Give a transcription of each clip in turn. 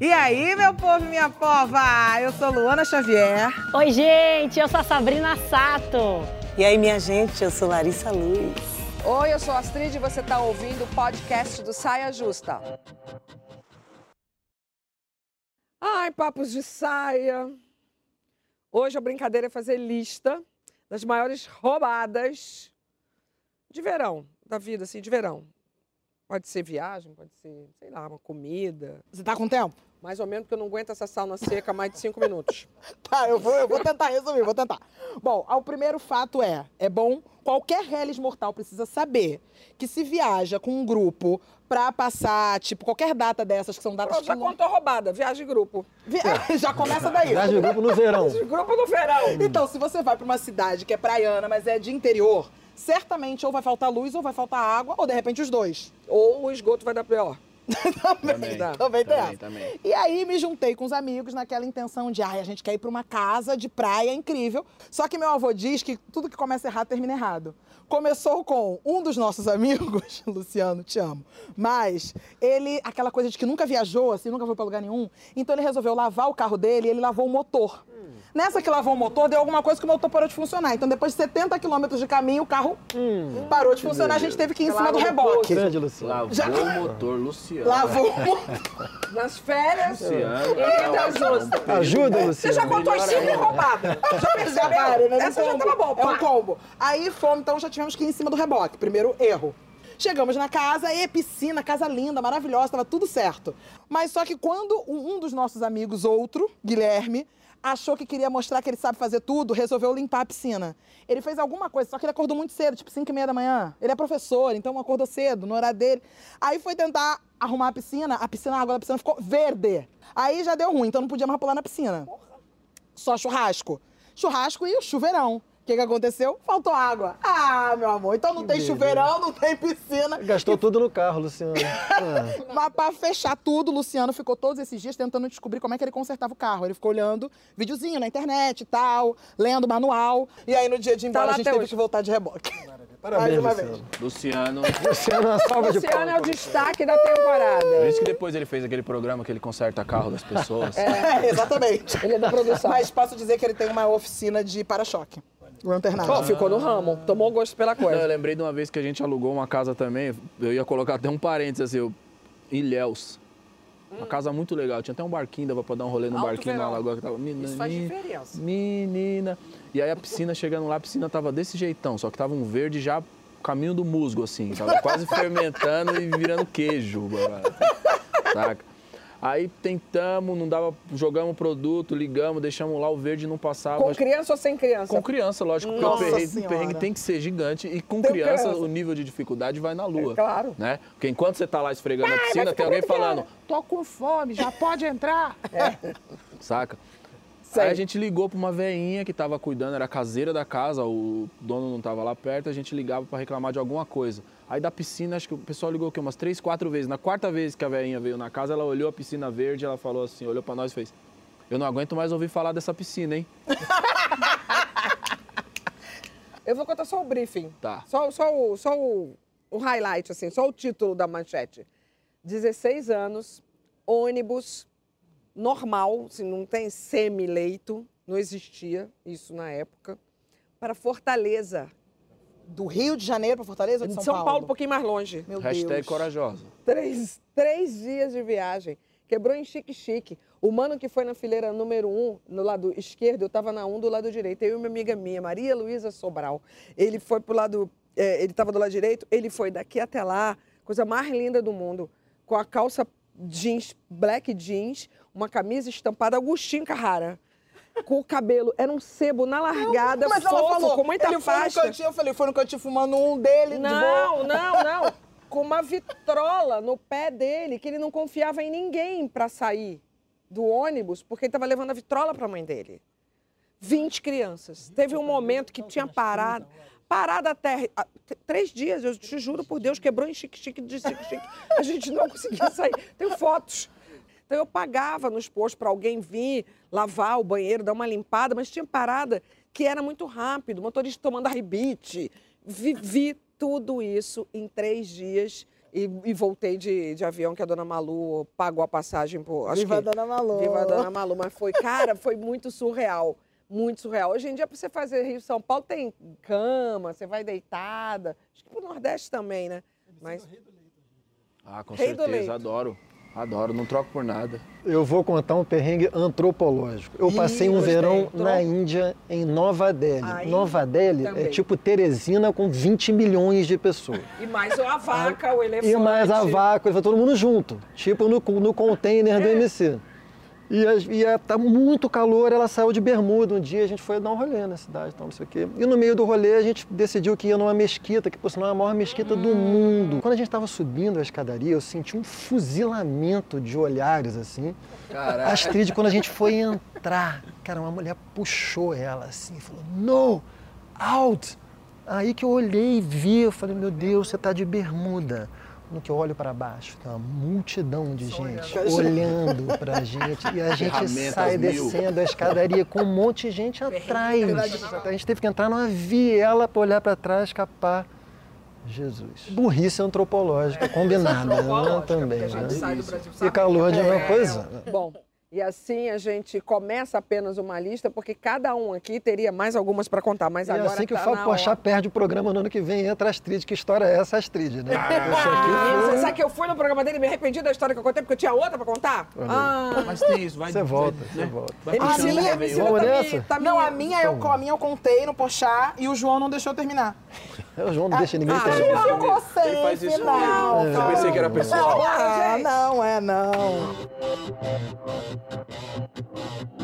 E aí, meu povo e minha pova? Eu sou Luana Xavier. Oi, gente, eu sou a Sabrina Sato. E aí, minha gente, eu sou Larissa Luz. Oi, eu sou a Astrid e você está ouvindo o podcast do Saia Justa. Ai, papos de saia. Hoje a brincadeira é fazer lista das maiores roubadas de verão, da vida, assim, de verão. Pode ser viagem, pode ser, sei lá, uma comida. Você tá com tempo? Mais ou menos, porque eu não aguento essa sauna seca mais de cinco minutos. Tá, eu vou, eu vou tentar resumir, vou tentar. Bom, o primeiro fato é, é bom, qualquer reles mortal precisa saber que se viaja com um grupo pra passar, tipo, qualquer data dessas, que são datas... Pronto, já que- contou roubada, viagem em grupo. Vi- já começa daí. Viagem de grupo no verão. Grupo no verão. Então, se você vai pra uma cidade que é praiana, mas é de interior, certamente ou vai faltar luz, ou vai faltar água, ou de repente os dois. Ou o esgoto vai dar pior. Também, também Também, essa. também. E aí me juntei com os amigos naquela intenção de, ai, a gente quer ir pra uma casa de praia incrível. Só que meu avô diz que tudo que começa errado termina errado. Começou com um dos nossos amigos, Luciano, te amo. Mas ele, aquela coisa de que nunca viajou, assim, nunca foi pra lugar nenhum. Então ele resolveu lavar o carro dele e ele lavou o motor. Nessa que lavou o motor, deu alguma coisa que o motor parou de funcionar. Então, depois de 70 quilômetros de caminho, o carro parou de funcionar. A gente teve que ir em cima do reboque. Grande, Luciano. Lavou Já- o motor, Luciano. Lavou o motor. Nas férias. Luciano. E justas. Ajuda, Você Luciano. já contou as cinco roubadas. Já Já percebeu? né? Essa já tava bom. É um combo. Aí fomos, então já tivemos que ir em cima do reboque. Primeiro erro. Chegamos na casa, e piscina, casa linda, maravilhosa, tava tudo certo. Mas só que quando um dos nossos amigos, outro, Guilherme, achou que queria mostrar que ele sabe fazer tudo, resolveu limpar a piscina. Ele fez alguma coisa, só que ele acordou muito cedo, tipo 5 e meia da manhã. Ele é professor, então acordou cedo, no horário dele. Aí foi tentar arrumar a piscina, a piscina, a água da piscina ficou verde. Aí já deu ruim, então não podia mais pular na piscina só churrasco. Churrasco e o chuveirão. O que, que aconteceu? Faltou água. Ah, meu amor, então não tem chuveirão, não tem piscina. Gastou tudo no carro, Luciano. Ah, Mas pra fechar tudo, o Luciano ficou todos esses dias tentando descobrir como é que ele consertava o carro. Ele ficou olhando videozinho na internet e tal, lendo manual. E aí no dia de ir embora lá a gente teve hoje. que voltar de reboque. Parabéns, Mais uma Luciano. Luciano. Luciano, uma salva de Luciano é o palmas. destaque da temporada. Por isso que depois ele fez aquele programa que ele conserta carro das pessoas. É, exatamente. Ele é da produção. Mas posso dizer que ele tem uma oficina de para-choque. O Lanternagem. Pô, ficou no ramo. Tomou gosto pela Não, eu coisa. lembrei de uma vez que a gente alugou uma casa também. Eu ia colocar até um parênteses assim, eu, Ilhéus. Uma casa muito legal. Tinha até um barquinho, dava pra dar um rolê no Alto barquinho na verão. lagoa que tava. Menina, Isso faz diferença. Menina. E aí a piscina, chegando lá, a piscina tava desse jeitão, só que tava um verde já caminho do musgo, assim. Tava quase fermentando e virando queijo. Saca? Aí tentamos, não dava, jogamos o produto, ligamos, deixamos lá, o verde não passava. Com criança ou sem criança? com criança, lógico, porque Nossa o perrengue, o perrengue tem que ser gigante e com criança, criança. o nível de dificuldade vai na lua. É claro. Né? Porque enquanto você tá lá esfregando a piscina, tem alguém falando, tô com fome, já pode entrar. Saca? Sei. Aí a gente ligou pra uma veinha que tava cuidando, era caseira da casa, o dono não tava lá perto, a gente ligava pra reclamar de alguma coisa. Aí da piscina, acho que o pessoal ligou aqui umas três, quatro vezes. Na quarta vez que a veinha veio na casa, ela olhou a piscina verde, ela falou assim, olhou pra nós e fez: "Eu não aguento mais ouvir falar dessa piscina, hein?" Eu vou contar só o briefing. Tá. Só, só, o, só o, o highlight, assim, só o título da manchete. 16 anos, ônibus normal, assim, não tem semi-leito, não existia isso na época, para Fortaleza. Do Rio de Janeiro pra Fortaleza ou de De São, São Paulo, um pouquinho mais longe. Meu Hashtag Deus. corajosa. Três, três dias de viagem. Quebrou em chique-chique. O mano que foi na fileira número um, no lado esquerdo, eu estava na um do lado direito. Eu e uma amiga minha, Maria Luísa Sobral. Ele foi pro lado. é, ele estava do lado direito, ele foi daqui até lá, coisa mais linda do mundo. Com a calça jeans, black jeans, uma camisa estampada Agostinho Carrara. Com o cabelo, era um sebo na largada, Mas ela fofo, falou, com muita ele foi no cantinho, eu falei, foi no cantinho fumando um dele, de boa. Não, não, não. Com uma vitrola no pé dele, que ele não confiava em ninguém para sair do ônibus, porque ele estava levando a vitrola para a mãe dele. 20 crianças. Teve um momento que tinha parado. Parada até ah, três dias, eu te juro por Deus, quebrou em chique-chique de chique-chique. A gente não conseguia sair. Tenho fotos. Então eu pagava nos postos para alguém vir lavar o banheiro, dar uma limpada, mas tinha parada que era muito rápido, motorista tomando arrebite. Vivi tudo isso em três dias E, e voltei de, de avião, que a dona Malu pagou a passagem por. Acho Viva a que, Dona Malu. Viva a Dona Malu. Mas foi, cara, foi muito surreal. Muito surreal. Hoje em dia, para você fazer Rio São Paulo, tem cama, você vai deitada. Acho que pro Nordeste também, né? Mas Ah, com Rei certeza, adoro. Adoro, não troco por nada. Eu vou contar um perrengue antropológico. Eu Ih, passei um verão Então- na Índia, em Nova Delhi. Aí, Nova Delhi também. é tipo Teresina com 20 milhões de pessoas. E mais a vaca, o elefante. E mais a vaca, todo mundo junto, tipo no, no container É. do MC. E, a- e a- tá muito calor, ela saiu de bermuda. Um dia a gente foi dar um rolê na cidade, então, não sei o quê. E no meio do rolê a gente decidiu que ia numa mesquita, que por sinal é a maior mesquita do mundo. Quando a gente estava subindo a escadaria, eu senti um fuzilamento de olhares assim. A Astrid, quando a gente foi entrar, cara, uma mulher puxou ela assim, falou, no, out. Aí que eu olhei e vi, eu falei, meu Deus, você tá de bermuda. No que eu olho para baixo, tem uma multidão de gente olhando pra gente. E a gente sai mil. descendo a escadaria com um monte de gente atrás. A gente teve que entrar numa viela para olhar para trás, escapar. Jesus. Burrice antropológica combinada, né? Também. a né? sai do Brasil, E calor de uma É. coisa. Bom, e assim a gente começa apenas uma lista, porque cada um aqui teria mais algumas para contar, mas E agora assim que o tá Fábio na Pochá hora. perde o programa no ano que vem, entra a Astrid. Que história é essa, Astrid, né? Ah, aqui Você sabe que eu fui no programa dele e me arrependi da história que eu contei, porque eu tinha outra para contar? Ah, Mas tem isso, vai. Você volta, vai, você né? volta. Vai puxando, minha-. Vamos tá nessa? tá Não, a minha, eu, a minha eu contei no Pochá e o João não deixou terminar. O João não deixa ninguém Ah, terminar. Eu não Ele gostei, faz isso final. mesmo. Eu pensei que era pessoal. Ah, gente. não, é não. Thank you.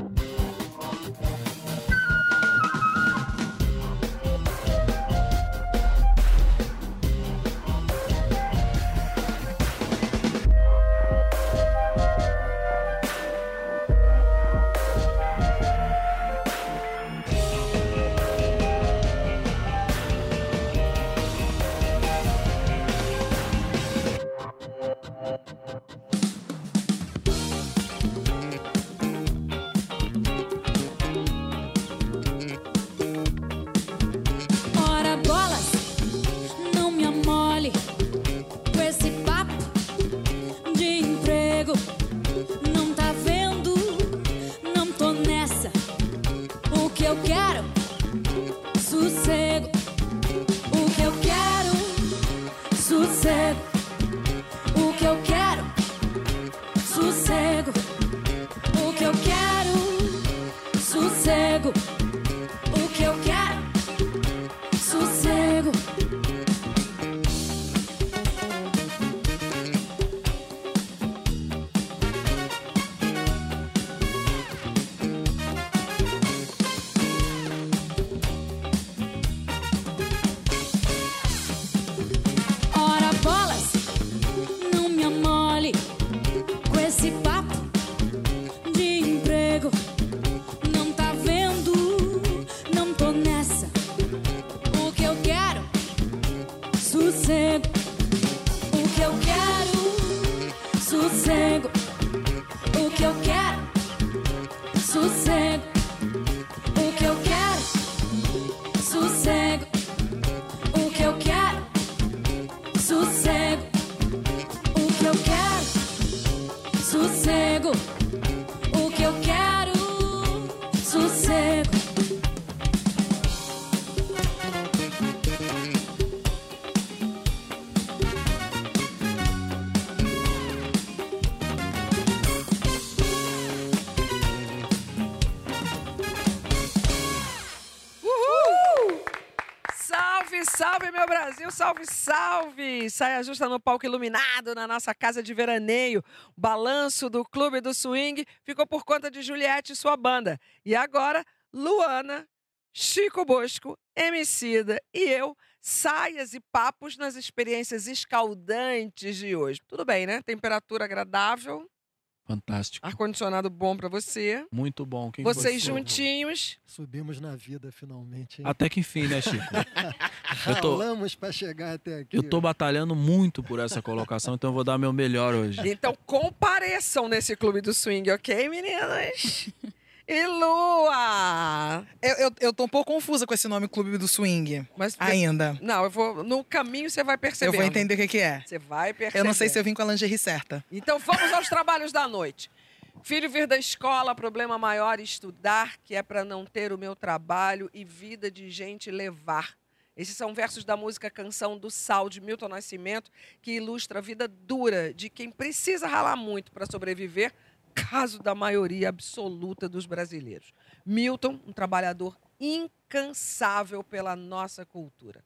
Que eu quero? Sossego. Saia justa no palco iluminado na nossa casa de veraneio. O balanço do Clube do Swing ficou por conta de Juliette e sua banda. E agora, Luana, Chico Bosco, Emicida e eu, saias e papos nas experiências escaldantes de hoje. Tudo bem, né? Temperatura agradável, Fantástico. ar-condicionado bom pra você. Muito bom. Quem Vocês você- juntinhos. Subimos na vida finalmente. hein? Até que enfim, né, Chico? eu tô- Ralamos pra chegar até aqui. Eu tô batalhando muito por essa colocação, então eu vou dar meu melhor hoje. Então compareçam nesse clube do swing, ok, meninas? E Lua! Eu, eu, eu tô um pouco confusa com esse nome Clube do Swing. Mas Ainda. Não, eu vou. No caminho você vai perceber. Eu vou entender o que, que é. Você vai perceber. Eu não sei se eu vim com a lingerie certa. Então vamos aos trabalhos da noite. Filho vir da escola, problema maior estudar, que é para não ter o meu trabalho e vida de gente levar. Esses são versos da música Canção do Sal, de Milton Nascimento, que ilustra a vida dura de quem precisa ralar muito para sobreviver, caso da maioria absoluta dos brasileiros. Milton, um trabalhador incansável pela nossa cultura.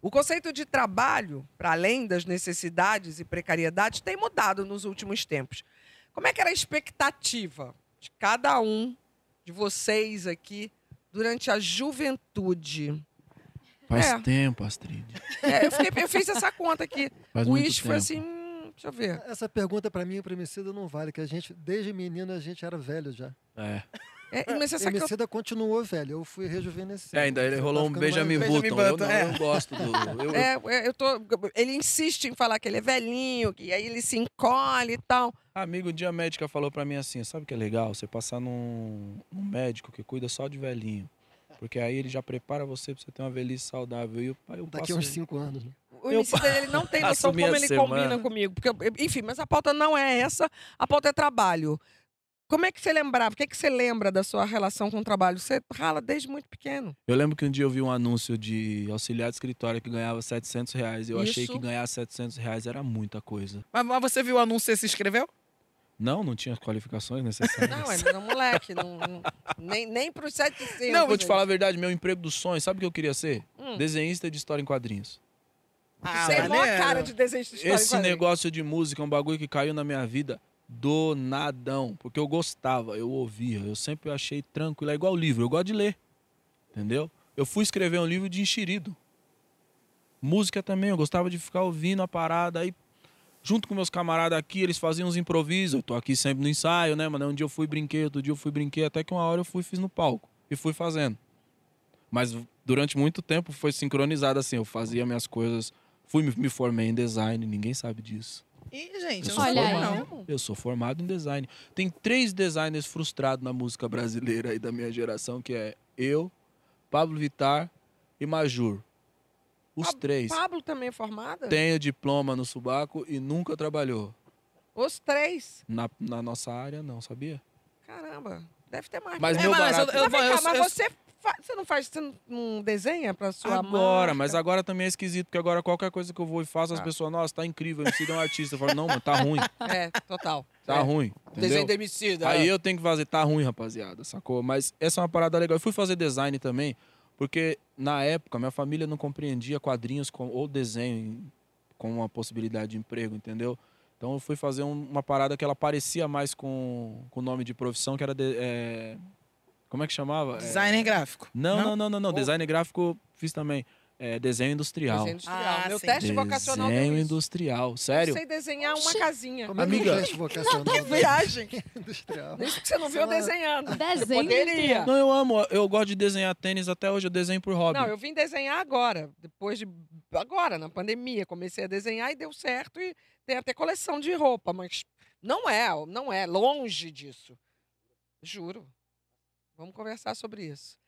O conceito de trabalho, para além das necessidades e precariedades, tem mudado nos últimos tempos. Como é que era a expectativa de cada um de vocês aqui durante a juventude? Faz É. tempo, Astrid. É, eu, fiquei- eu fiz essa conta aqui. Faz o Ish foi assim, deixa eu ver. Essa pergunta pra mim e pro Emicida não vale, que a gente, desde menino, a gente era velho já. É. É, mas essa que eu- Emicida continuou velho, eu fui rejuvenescido. É, ainda ele rolou um Benjamin mais- Button. Eu, não, é. eu gosto do. Eu, é, é, eu tô, ele insiste em falar que ele é velhinho, que aí ele se encolhe e tal. Amigo, um dia a médica falou pra mim assim: sabe o que é legal? Você passar num, num médico que cuida só de velhinho. Porque aí ele já prepara você pra você ter uma velhice saudável. E eu, eu Daqui passo- uns cinco anos. né? O Eu Emicida, ele não tem noção como ele semana. combina comigo. Porque, eu- enfim, mas a pauta não é essa, a pauta é trabalho. Como é que você lembrava? O que, é que você lembra da sua relação com o trabalho? Você rala desde muito pequeno. Eu lembro que um dia eu vi um anúncio de auxiliar de escritório que ganhava 700 reais. Eu achei Isso. que ganhar 700 reais era muita coisa. Mas, mas você viu o anúncio e se inscreveu? Não, não tinha as qualificações necessárias. Não, ele era um moleque. não, não- nem, nem pros 700. Não, vou te falar a verdade, meu emprego dos sonhos, sabe o que eu queria ser? Hum. Desenhista de história em quadrinhos. Você é cara de desenho de Esse negócio de música é um bagulho que caiu na minha vida do nadão. Porque eu gostava, eu ouvia, eu sempre achei tranquilo. É igual livro, eu gosto de ler. Entendeu? Eu fui escrever um livro de enxerido. Música também, eu gostava de ficar ouvindo a parada. Aí, junto com meus camaradas aqui, eles faziam uns improvisos. Eu tô aqui sempre no ensaio, né, mano? Um dia eu fui brinquei, outro dia eu fui brinquei, até que uma hora eu fui e fiz no palco. E fui fazendo. Mas durante muito tempo foi sincronizado assim. Eu fazia minhas coisas. Fui me- me formei em design, ninguém sabe disso. Ih, gente, eu Eu não sou Olha boa, aí. não. Eu sou formado em design. Tem três designers frustrados na música brasileira aí da minha geração, que é eu, Pablo Vittar e Majur. Os Pab- três. Pablo também é formada? Tenho diploma no subaco e nunca trabalhou. Os três. Na, na nossa área, não, sabia? Caramba, deve ter mais. Mas É, meu mas barato... eu- Mas, vem cá, eu- mas eu- você, você não faz, você não, desenha pra sua Agora, marca? mas agora também é esquisito, porque agora qualquer coisa que eu vou e faço, as Ah. pessoas, nossa, tá incrível, MC é um artista. Eu falo, não, mano, tá ruim, É, total. tá É. ruim. Entendeu? Desenho demicida. Aí eu tenho que fazer, tá ruim, rapaziada, sacou? Mas essa é uma parada legal. Eu fui fazer design também, porque na época minha família não compreendia quadrinhos com, ou desenho com uma possibilidade de emprego, entendeu? Então eu fui fazer um- uma parada que ela parecia mais com com o nome de profissão, que era. de- é, como é que chamava? É, Designer gráfico. não, não, não, não, não. Ou- Design gráfico fiz também. É, desenho industrial. Desenho industrial. Ah, Meu sim. teste vocacional Desenho industrial. Eu Sério? sei desenhar uma casinha. Como é é Amiga. o teste vocacional Que viagem. industrial? Isso que você não viu eu desenhando. Desenho Poderia. Não, eu amo. Eu gosto de desenhar tênis até hoje. Eu desenho por hobby. Não, eu vim desenhar agora, depois de. Agora, na pandemia. Comecei a desenhar e deu certo. E tem até coleção de roupa, mas não é, não é, longe disso. Juro. Vamos conversar sobre isso.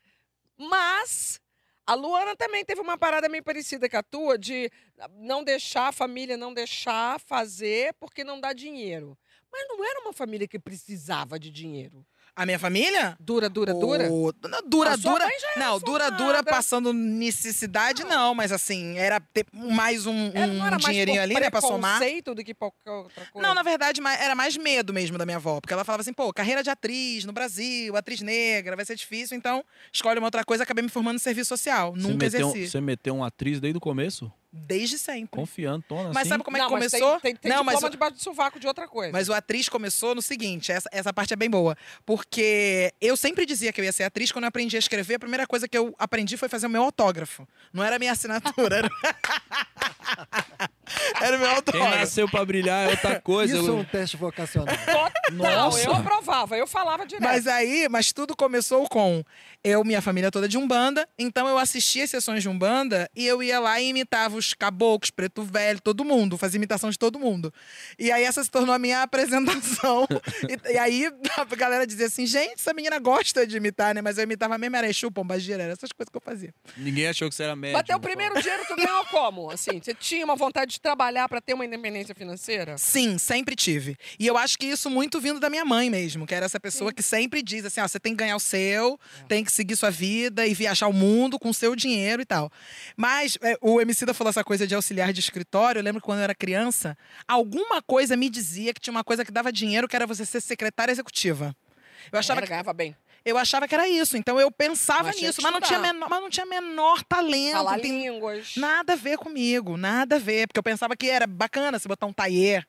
Mas a Luana também teve uma parada meio parecida com a tua, de não deixar a família não deixar fazer porque não dá dinheiro. Mas não era uma família que precisava de dinheiro. A minha família? Dura, dura, dura. O- não, Dura, A sua dura. mãe já era Não, dura, dura formada. passando necessidade, não, mas assim, era ter mais um, não um era dinheirinho ali, né, pra somar. preconceito do que qualquer outra coisa. Não, na verdade, ma- era mais medo mesmo da minha avó. Porque ela falava assim, pô, carreira de atriz no Brasil, atriz negra, vai ser difícil, então escolhe uma outra coisa, acabei me formando em serviço social. Você Nunca meteu, exerci. você meteu uma atriz desde o começo? Desde sempre. Confiando, tona Mas assim? sabe como é que Não, mas começou? Tem, tem, tem não, mas, diploma o- debaixo do sovaco de outra coisa. mas o atriz começou no seguinte, essa, essa parte é bem boa. Porque eu sempre dizia que eu ia ser atriz, quando eu aprendi a escrever, a primeira coisa que eu aprendi foi fazer o meu autógrafo. Não era a minha assinatura. era- Era o meu Quem autógrafo. nasceu pra brilhar é outra coisa. Isso é um teste vocacional. Não, eu aprovava, eu falava direto. Mas aí, mas tudo começou com eu, minha família toda de Umbanda, então eu assistia as sessões de Umbanda e eu ia lá e imitava os caboclos, preto velho, todo mundo, fazia imitação de todo mundo. E aí essa se tornou a minha apresentação. e, e aí a galera dizia assim, gente, essa menina gosta de imitar, né? Mas eu imitava mesmo era Exu, Pombagira, era essas coisas que eu fazia. Ninguém achou que você era médico. Bateu o primeiro dinheiro, tu ganhou como? Assim, você tinha uma vontade de trabalhar pra ter uma independência financeira? Sim, sempre tive. E eu acho que isso muito vindo da minha mãe mesmo, que era essa pessoa que sempre diz assim, ó, você tem que ganhar o seu, tem que seguir sua vida e viajar o mundo com seu dinheiro e tal. Mas é, o Emicida falou essa coisa de auxiliar de escritório, eu lembro que quando eu era criança, alguma coisa me dizia que tinha uma coisa que dava dinheiro, que era você ser secretária executiva. Eu achava Era, que ganhava bem. eu achava que era isso, então eu pensava Mas nisso, que mas não, tinha menor, mas não tinha menor talento. Falar línguas. Nada a ver comigo, nada a ver, porque eu pensava que era bacana se botar um taier.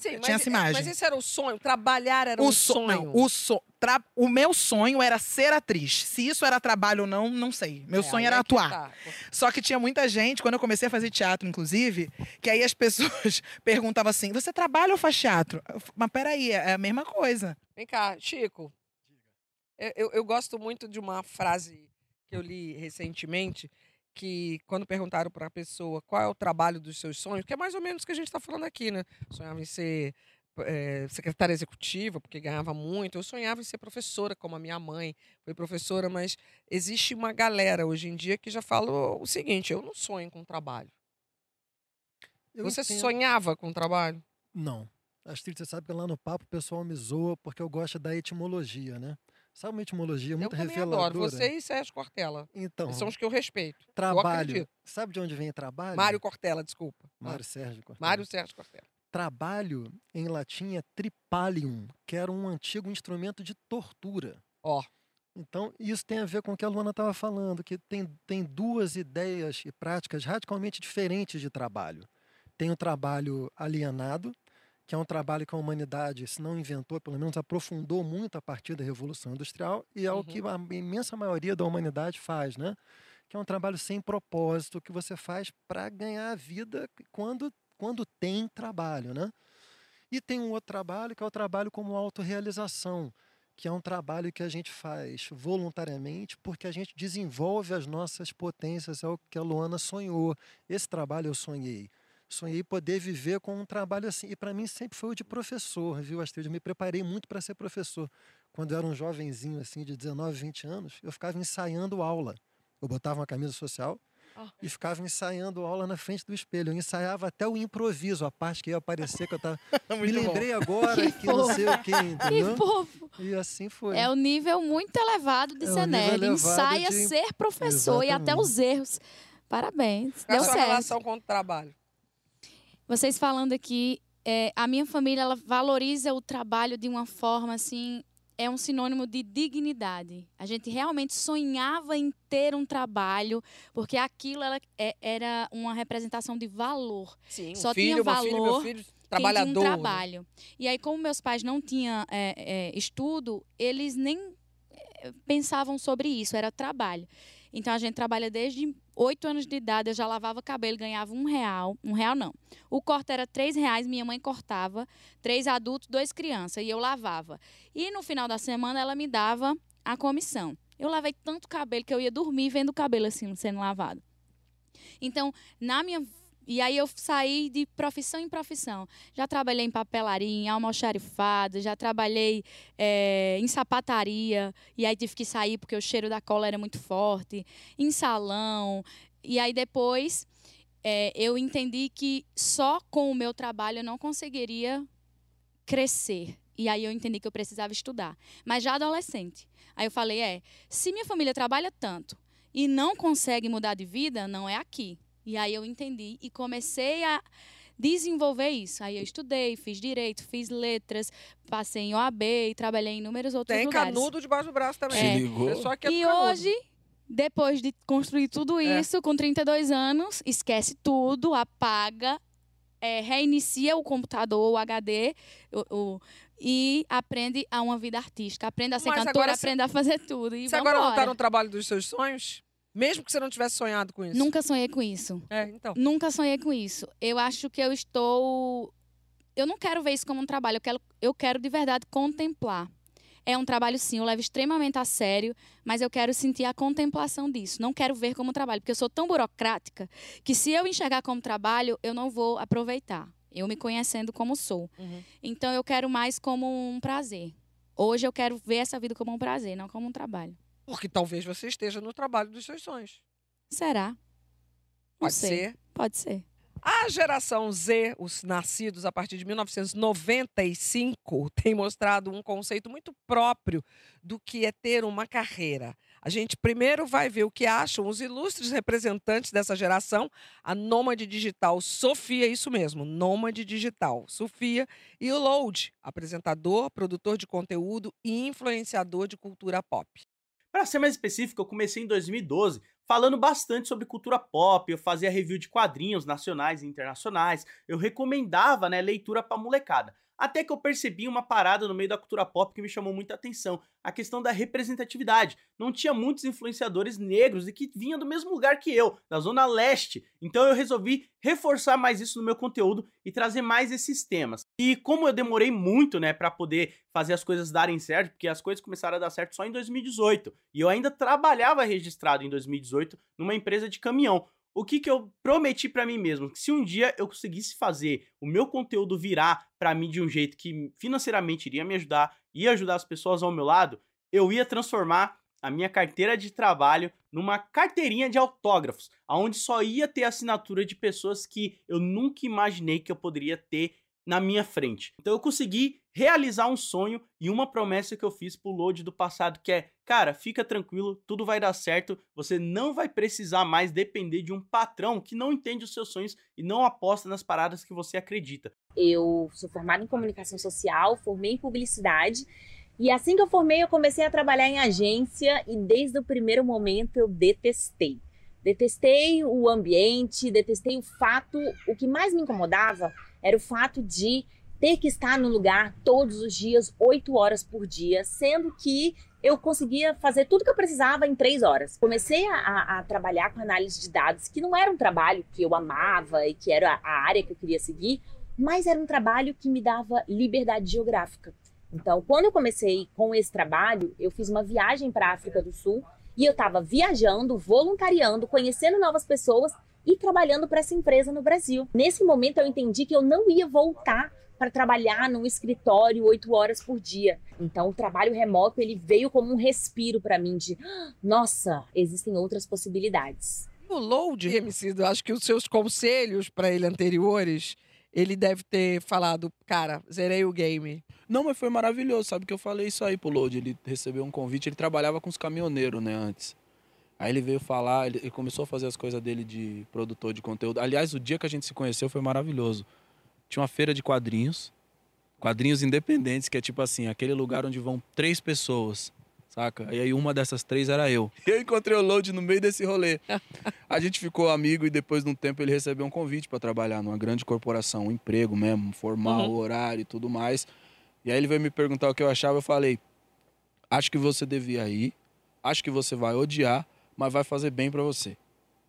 Sim, eu mas, tinha essa imagem. Mas esse era o sonho, trabalhar era o um so- sonho. não, o, so- tra- o meu sonho era ser atriz. Se isso era trabalho ou não, não sei. Meu É, sonho era é atuar. tá. Só que tinha muita gente, quando eu comecei a fazer teatro, inclusive, que aí as pessoas perguntavam assim: você trabalha ou faz teatro? Eu Mas peraí, é a mesma coisa. Vem cá, Chico. Eu, eu- eu gosto muito de uma frase que eu li recentemente, que quando perguntaram para a pessoa qual é o trabalho dos seus sonhos, que é mais ou menos o que a gente está falando aqui, né? Sonhava em ser eh, secretária executiva, porque ganhava muito. Eu sonhava em ser professora, como a minha mãe foi professora, mas existe uma galera hoje em dia que já fala o seguinte: eu não sonho com trabalho. Eu Você entendo. sonhava com trabalho? Não. Astrid, você sabe que lá no papo o pessoal me zoa porque eu gosto da etimologia, né? Sabe uma etimologia Eu muito também reveladora? adoro. Você e Sérgio Cortella. Então, São os que eu respeito. trabalho. acredito. Sabe de onde vem trabalho? Mário Cortella, desculpa. Mário Sérgio Cortella. Mário Sérgio Cortella. Trabalho, em latim, é tripalium, que era um antigo instrumento de tortura. Ó. Então, isso tem a ver com o que a Luana estava falando, que tem, tem duas ideias e práticas radicalmente diferentes de trabalho. Tem o trabalho alienado, que é um trabalho que a humanidade, se não inventou, pelo menos aprofundou muito a partir da Revolução Industrial, e é o Uhum. que a imensa maioria da humanidade faz, né? Que é um trabalho sem propósito, que você faz para ganhar a vida quando, quando tem trabalho, né? E tem um outro trabalho que é o trabalho como autorrealização, que é um trabalho que a gente faz voluntariamente porque a gente desenvolve as nossas potências, é o que a Luana sonhou. Esse trabalho eu sonhei. Sonhei poder viver com um trabalho assim. E para mim sempre foi o de professor, viu, Astrid? Eu me preparei muito para ser professor. Quando eu era um jovenzinho assim de 19, 20 anos, eu ficava ensaiando aula. Eu botava uma camisa social Ah. e ficava ensaiando aula na frente do espelho. Eu ensaiava até o improviso, a parte que ia aparecer que eu tava. me Muito bom. lembrei agora que, não sei o quê, Que entendeu? fofo. E assim foi. É o nível muito elevado de É nerd. elevado Ensaia de- ser professor e até Exatamente. os erros. Parabéns. Qual é a Deu sua certo. relação com o trabalho? Vocês falando aqui, é, a minha família ela valoriza o trabalho de uma forma assim, é um sinônimo de dignidade. A gente realmente sonhava em ter um trabalho, porque aquilo ela, é- era uma representação de valor. Sim, um Só filho, tinha uma filha, valor filho quem tinha trabalhador. um né? trabalho. E aí, como meus pais não tinham é, é, estudo, eles nem é, pensavam sobre isso, era trabalho. Então a gente trabalha desde oito anos de idade, eu já lavava cabelo, ganhava um real. Um real não. O corte era três reais, minha mãe cortava, três adultos, dois crianças, e eu lavava. E no final da semana ela me dava a comissão. Eu lavei tanto cabelo que eu ia dormir vendo o cabelo assim sendo lavado. Então, na minha e aí eu saí de profissão em profissão. Já trabalhei em papelaria, em almoxarifado, já trabalhei eh, em sapataria, e aí tive que sair porque o cheiro da cola era muito forte, em salão. E aí depois eh, eu entendi que só com o meu trabalho eu não conseguiria crescer. E aí eu entendi que eu precisava estudar. Mas já adolescente. Aí eu falei, é, se minha família trabalha tanto e não consegue mudar de vida, não é aqui. E aí eu entendi e comecei a desenvolver isso. Aí eu estudei, fiz direito, fiz letras, passei em OAB e trabalhei em inúmeros outros Tem lugares. canudo debaixo do braço também. É. Se ligou? Que é E hoje, depois de construir tudo É. isso, com 32 anos, esquece tudo, apaga, é, reinicia o computador, o HD, o, o- e aprende a uma vida artística. Aprende a ser Mas cantora, você- aprende a fazer tudo. E Você agora não vambora. tá no trabalho dos seus sonhos? Mesmo que você não tivesse sonhado com isso. Nunca sonhei com isso. É, então. Nunca sonhei com isso. Eu acho que eu estou. Eu não quero ver isso como um trabalho, eu quero, eu quero de verdade contemplar. É um trabalho, sim, eu levo extremamente a sério, mas eu quero sentir a contemplação disso. Não quero ver como um trabalho, porque eu sou tão burocrática que se eu enxergar como trabalho, eu não vou aproveitar. Eu me conhecendo como sou. Uhum. Então eu quero mais como um prazer. Hoje eu quero ver essa vida como um prazer, não como um trabalho. Porque talvez você esteja no trabalho dos seus sonhos. Será? Não Pode sei. ser. Pode ser. A geração Z, os nascidos a partir de 1995, tem mostrado um conceito muito próprio do que é ter uma carreira. A gente primeiro vai ver o que acham os ilustres representantes dessa geração, a nômade digital Sofia, isso mesmo, nômade digital Sofia, e o Load, apresentador, produtor de conteúdo e influenciador de cultura pop. Para ser mais específico, eu comecei em 2012 falando bastante sobre cultura pop, eu fazia review de quadrinhos nacionais e internacionais, eu recomendava né, leitura para molecada. Até que eu percebi uma parada no meio da cultura pop que me chamou muita atenção, a questão da representatividade. Não tinha muitos influenciadores negros e que vinham do mesmo lugar que eu, da Zona Leste. Então eu resolvi reforçar mais isso no meu conteúdo e trazer mais esses temas. E como eu demorei muito, né, para poder fazer as coisas darem certo, porque as coisas começaram a dar certo só em 2018, e eu ainda trabalhava registrado em 2018 numa empresa de caminhão o que, que eu prometi para mim mesmo? Que se um dia eu conseguisse fazer o meu conteúdo virar para mim de um jeito que financeiramente iria me ajudar, ia ajudar as pessoas ao meu lado, eu ia transformar a minha carteira de trabalho numa carteirinha de autógrafos, aonde só ia ter assinatura de pessoas que eu nunca imaginei que eu poderia ter na minha frente. Então eu consegui realizar um sonho e uma promessa que eu fiz pro Load do passado, que é, cara, fica tranquilo, tudo vai dar certo, você não vai precisar mais depender de um patrão que não entende os seus sonhos e não aposta nas paradas que você acredita. Eu sou formada em comunicação social, formei em publicidade. E assim que eu formei, eu comecei a trabalhar em agência e desde o primeiro momento eu detestei. Detestei o ambiente, detestei o fato, o que mais me incomodava era o fato de ter que estar no lugar todos os dias, oito horas por dia, sendo que eu conseguia fazer tudo que eu precisava em três horas. Comecei a, a, trabalhar com análise de dados, que não era um trabalho que eu amava e que era a área que eu queria seguir, mas era um trabalho que me dava liberdade geográfica. Então, quando eu comecei com esse trabalho, eu fiz uma viagem para a África do Sul e eu estava viajando, voluntariando, conhecendo novas pessoas e trabalhando para essa empresa no Brasil. Nesse momento, eu entendi que eu não ia voltar para trabalhar num escritório oito horas por dia. Então, o trabalho remoto ele veio como um respiro para mim de, nossa, existem outras possibilidades. O load, Remicido, acho que os seus conselhos para ele anteriores, ele deve ter falado, cara, zerei o game. Não, mas foi maravilhoso, sabe que eu falei isso aí pro Load, ele recebeu um convite, ele trabalhava com os caminhoneiros, né, antes. Aí ele veio falar, ele, começou a fazer as coisas dele de produtor de conteúdo. Aliás, o dia que a gente se conheceu foi maravilhoso. Tinha uma feira de quadrinhos, quadrinhos independentes, que é tipo assim, aquele lugar onde vão três pessoas, saca? E aí uma dessas três era eu. E eu encontrei o Load no meio desse rolê. A gente ficou amigo e depois de um tempo ele recebeu um convite para trabalhar numa grande corporação, um emprego mesmo, formal, Uhum. horário e tudo mais. E aí ele veio me perguntar o que eu achava, eu falei: "Acho que você devia ir, acho que você vai odiar, mas vai fazer bem para você.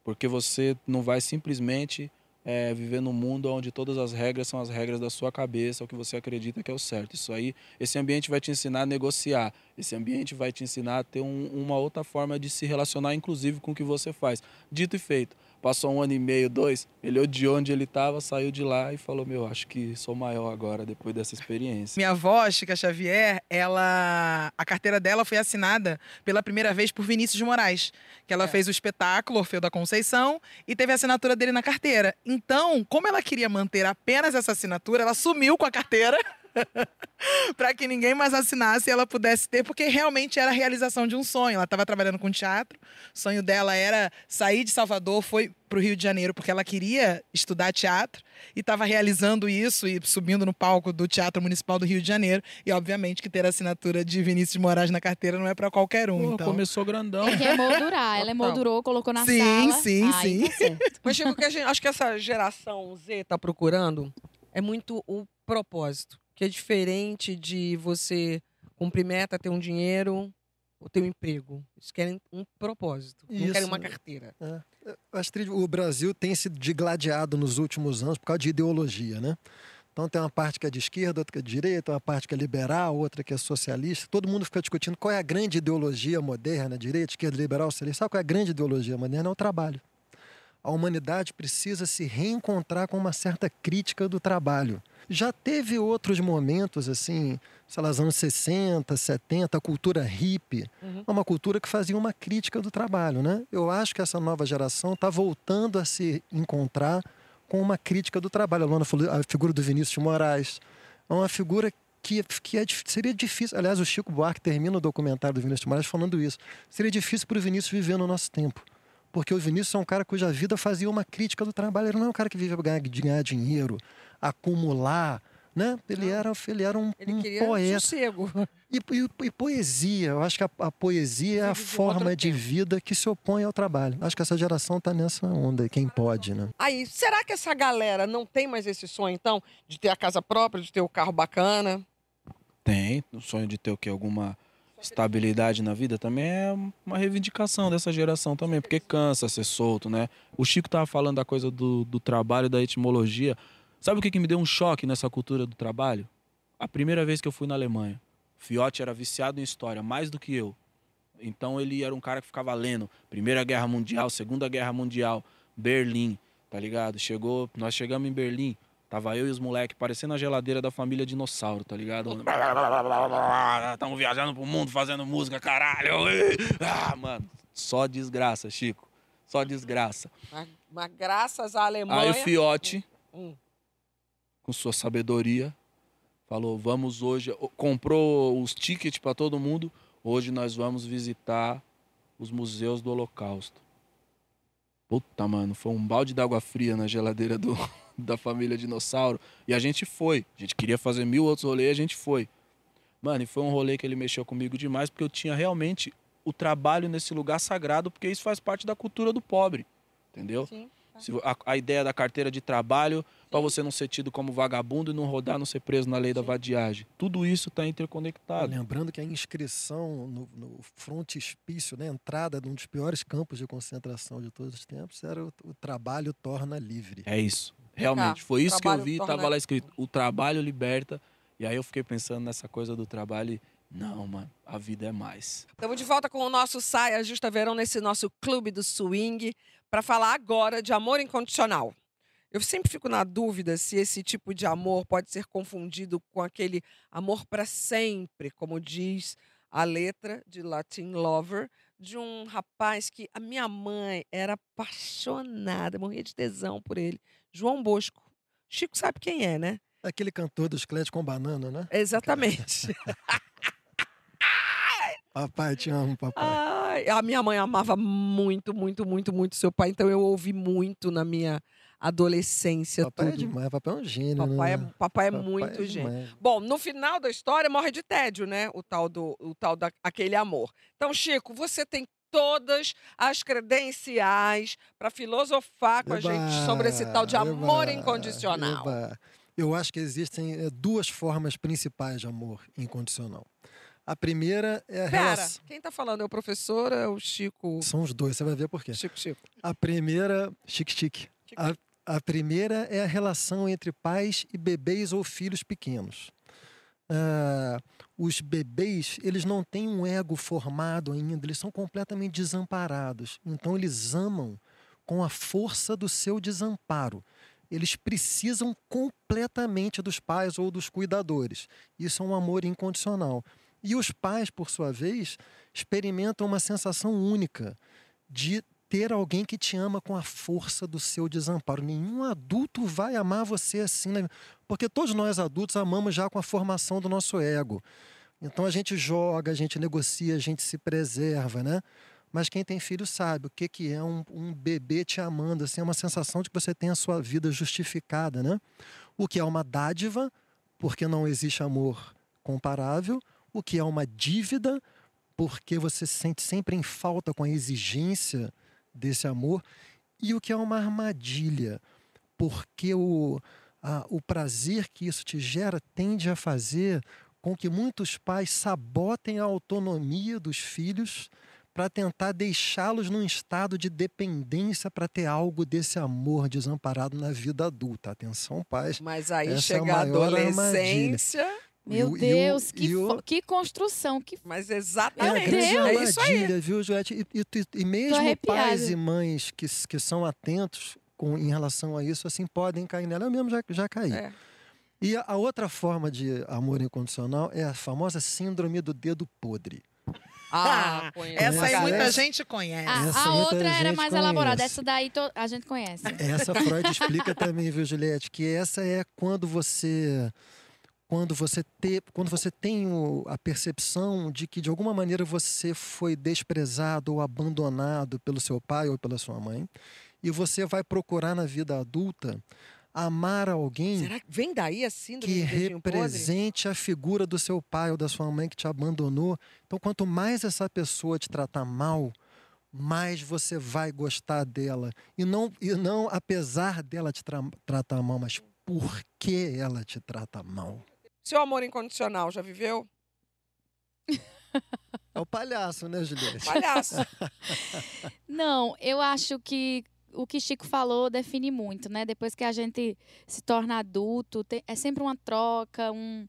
Porque você não vai simplesmente é, viver num mundo onde todas as regras são as regras da sua cabeça, o que você acredita que é o certo. Isso aí, esse ambiente vai te ensinar a negociar. Esse ambiente vai te ensinar a ter um- uma outra forma de se relacionar, inclusive com o que você faz. Dito e feito. Passou um ano e meio, dois, ele odiou onde ele estava, saiu de lá e falou: Meu, acho que sou maior agora depois dessa experiência. Minha avó, Chica Xavier, ela. A carteira dela foi assinada pela primeira vez por Vinícius de Moraes. Que ela fez o espetáculo Orfeu da Conceição e teve a assinatura dele na carteira. Então, como ela queria manter apenas essa assinatura, ela sumiu com a carteira. para que ninguém mais assinasse e ela pudesse ter, porque realmente era a realização de um sonho. Ela estava trabalhando com teatro, o sonho dela era sair de Salvador, foi para o Rio de Janeiro porque ela queria estudar teatro e estava realizando isso e subindo no palco do Teatro Municipal do Rio de Janeiro. E obviamente que ter a assinatura de Vinícius de Moraes na carteira não é para qualquer um. Pô, então. Começou grandão. É que é moldurar. Ela Total. emoldurou, colocou na Sim, sala. sim, Aí sim. tá certo. Mas Chico, o que a gente, acho que essa geração Z tá procurando é muito o propósito. Que é diferente de você cumprir meta, ter um dinheiro o teu emprego. Eles querem um propósito, não querem uma Isso. carteira. É. O Brasil tem se digladiado nos últimos anos por causa de ideologia, né? Então tem uma parte que é de esquerda, outra que é de direita, uma parte que é liberal, outra que é socialista. Todo mundo fica discutindo qual é a grande ideologia moderna, direita, esquerda, liberal, socialista. Sabe qual é a grande ideologia moderna? É o trabalho. A humanidade precisa se reencontrar com uma certa crítica do trabalho. Já teve outros momentos, assim, sei lá, os anos 60, 70, a cultura hippie, Uhum. é uma cultura que fazia uma crítica do trabalho, né? Eu acho que essa nova geração está voltando a se encontrar com uma crítica do trabalho. A Luana falou a figura do Vinícius de Moraes. É uma figura que, que é seria difícil. Aliás, o Chico Buarque termina o documentário do Vinícius de Moraes falando isso. Seria difícil para o Vinícius viver no nosso tempo. Porque o Vinícius é um cara cuja vida fazia uma crítica do trabalho. Ele não é um cara que vive para ganhar, de ganhar dinheiro, acumular. Né? Ele, era, ele era um, Ele um poeta. sossego. E, e- e poesia, eu acho que a, a poesia é a um forma de tempo. vida que se opõe ao trabalho. Acho que essa geração está nessa onda, aí, quem pode, né? Aí, será que essa galera não tem mais esse sonho, então, de ter a casa própria, de ter o carro bacana? Tem, o sonho de ter o quê? Alguma estabilidade na vida também é uma reivindicação dessa geração também, porque cansa ser solto, né? O Chico tava falando da coisa do, do trabalho, da etimologia. Sabe o que, que me deu um choque nessa cultura do trabalho? A primeira vez que eu fui na Alemanha. Fiote era viciado em história, mais do que eu. Então ele era um cara que ficava lendo Primeira Guerra Mundial, Segunda Guerra Mundial, Berlim, tá ligado? Chegou, nós chegamos em Berlim, tava eu e os moleques parecendo a geladeira da família dinossauro, tá ligado? Estamos viajando pro mundo fazendo música, caralho. Ah, mano, só desgraça, Chico. Só desgraça. Mas, mas graças à Alemanha... Aí o Fiote, Hum. com sua sabedoria, falou: vamos hoje. Comprou os tickets para todo mundo. Hoje nós vamos visitar os museus do Holocausto. Puta, mano, foi um balde d'água fria na geladeira do, da família Dinossauro. E a gente foi. A gente queria fazer mil outros rolês e a gente foi. Mano, e foi um rolê que ele mexeu comigo demais, porque eu tinha realmente o trabalho nesse lugar sagrado, porque isso faz parte da cultura do pobre. Entendeu? Sim. Se vo- a, a ideia da carteira de trabalho para você não ser tido como vagabundo e não rodar, não ser preso na lei da vadiagem. Tudo isso está interconectado. Lembrando que a inscrição no, no frontispício, né, entrada de um dos piores campos de concentração de todos os tempos, era o, o trabalho torna livre. É isso. Realmente. Foi isso que eu vi, torna- tava lá escrito. O trabalho liberta. E aí eu fiquei pensando nessa coisa do trabalho e. Não, mano, a vida é mais. Estamos de volta com o nosso Saia Justa Verão nesse nosso clube do swing para falar agora de amor incondicional. Eu sempre fico na dúvida se esse tipo de amor pode ser confundido com aquele amor para sempre, como diz a letra de Latin Lover, de um rapaz que a minha mãe era apaixonada, morria de tesão por ele, João Bosco. Chico sabe quem é, né? Aquele cantor dos Clétis com banana, né? Exatamente. Papai, te amo, papai. Ai, a minha mãe amava muito, muito, muito, muito seu pai, então eu ouvi muito na minha adolescência papai é tudo. demais, papai é um gênio, Papai é, né? papai é Papai muito é gênio. demais. Bom, no final da história morre de tédio, né? O tal do o tal da aquele amor. Então, Chico, você tem todas as credenciais para filosofar com a gente sobre esse tal de amor Eba, incondicional. eba. Eu acho que existem eh, duas formas principais de amor incondicional. A primeira é a Pera, relação. quem tá falando é o professor ou é o Chico? São os dois, você vai ver por quê. Chico, Chico. A primeira, chique-chique. A, a primeira é a relação entre pais e bebês ou filhos pequenos. Ah, os bebês, eles não têm um ego formado ainda, eles são completamente desamparados. Então, eles amam com a força do seu desamparo. Eles precisam completamente dos pais ou dos cuidadores. Isso é um amor incondicional. E os pais, por sua vez, experimentam uma sensação única de ter alguém que te ama com a força do seu desamparo. Nenhum adulto vai amar você assim, né? porque todos nós adultos amamos já com a formação do nosso ego. Então a gente joga, a gente negocia, a gente se preserva, né? Mas quem tem filho sabe o que, que é um, um bebê te amando, assim, é uma sensação de que você tem a sua vida justificada, né? O que é uma dádiva, porque não existe amor comparável, o que é uma dívida, porque você se sente sempre em falta com a exigência desse amor, e o que é uma armadilha, porque o, a- o prazer que isso te gera tende a fazer com que muitos pais sabotem a autonomia dos filhos para tentar deixá-los num estado de dependência para ter algo desse amor desamparado na vida adulta. Atenção, pais. Mas aí Essa é a chega a maior adolescência. E Meu o- e o- Deus, e que, o- que construção, que Mas É exatamente. É isso aí. armadilha, viu, Juliette? E, e- e mesmo pais e mães que, que são atentos com, em relação a isso, assim, podem cair nela. Eu mesmo já, já caí. É. E a, a outra forma de amor incondicional é a famosa síndrome do dedo podre. Ah, põe Essa aí muita é- gente conhece. a, Essa a outra era mais elaborada. conhece. Essa daí to- a gente conhece. Essa Freud explica também, viu, Juliette? Que essa é quando você quando você, te, quando você tem o- a percepção de que de alguma maneira você foi desprezado ou abandonado pelo seu pai ou pela sua mãe, e você vai procurar na vida adulta amar alguém Será que vem daí a síndrome que dedinho podre? represente a figura do seu pai ou da sua mãe que te abandonou. Então, quanto mais essa pessoa te tratar mal, mais você vai gostar dela. E não, e não apesar dela te tra- tratar mal, mas por que ela te trata mal. Seu amor incondicional, já viveu? É o palhaço, né, Juliette? Palhaço. Não, eu acho que o que Chico falou define muito, né? Depois que a gente se torna adulto, tem- é sempre uma troca, um.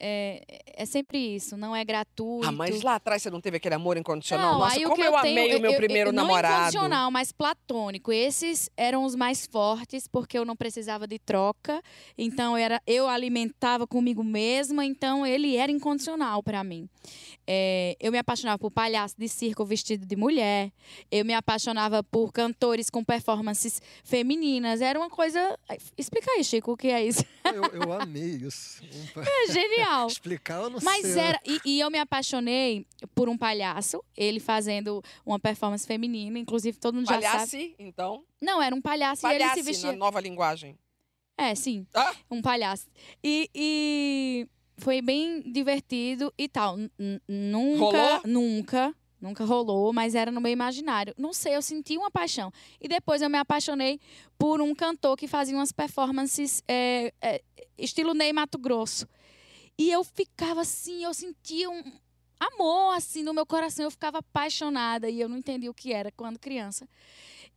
É, é sempre isso, não é gratuito. ah, mas lá atrás você não teve aquele amor incondicional? Não, Nossa, aí como que eu, eu tenho, amei o meu eu- primeiro eu- não namorado. incondicional, mas platônico. Esses eram os mais fortes, porque eu não precisava de troca. Então, era eu alimentava comigo mesma, então ele era incondicional para mim. É, eu me apaixonava por palhaço de circo vestido de mulher. Eu me apaixonava por cantores com performances femininas. Era uma coisa... Explica aí, Chico, o que é isso. Eu, eu amei isso. É genial. Explicar eu não Mas sei. era. E, e eu me apaixonei por um palhaço, ele fazendo uma performance feminina, inclusive todo mundo já sabe. Então. Não, era um palhaço e ele se vestia. na nova linguagem. É, sim. Ah! Um palhaço. E, e foi bem divertido e tal. N- Nunca, Rolou? nunca, nunca rolou, mas era no meu imaginário. Não sei, eu senti uma paixão. E depois eu me apaixonei por um cantor que fazia umas performances é, é, estilo Ney Mato Grosso. E eu ficava assim, eu sentia um amor assim no meu coração, eu ficava apaixonada e eu não entendi o que era quando criança.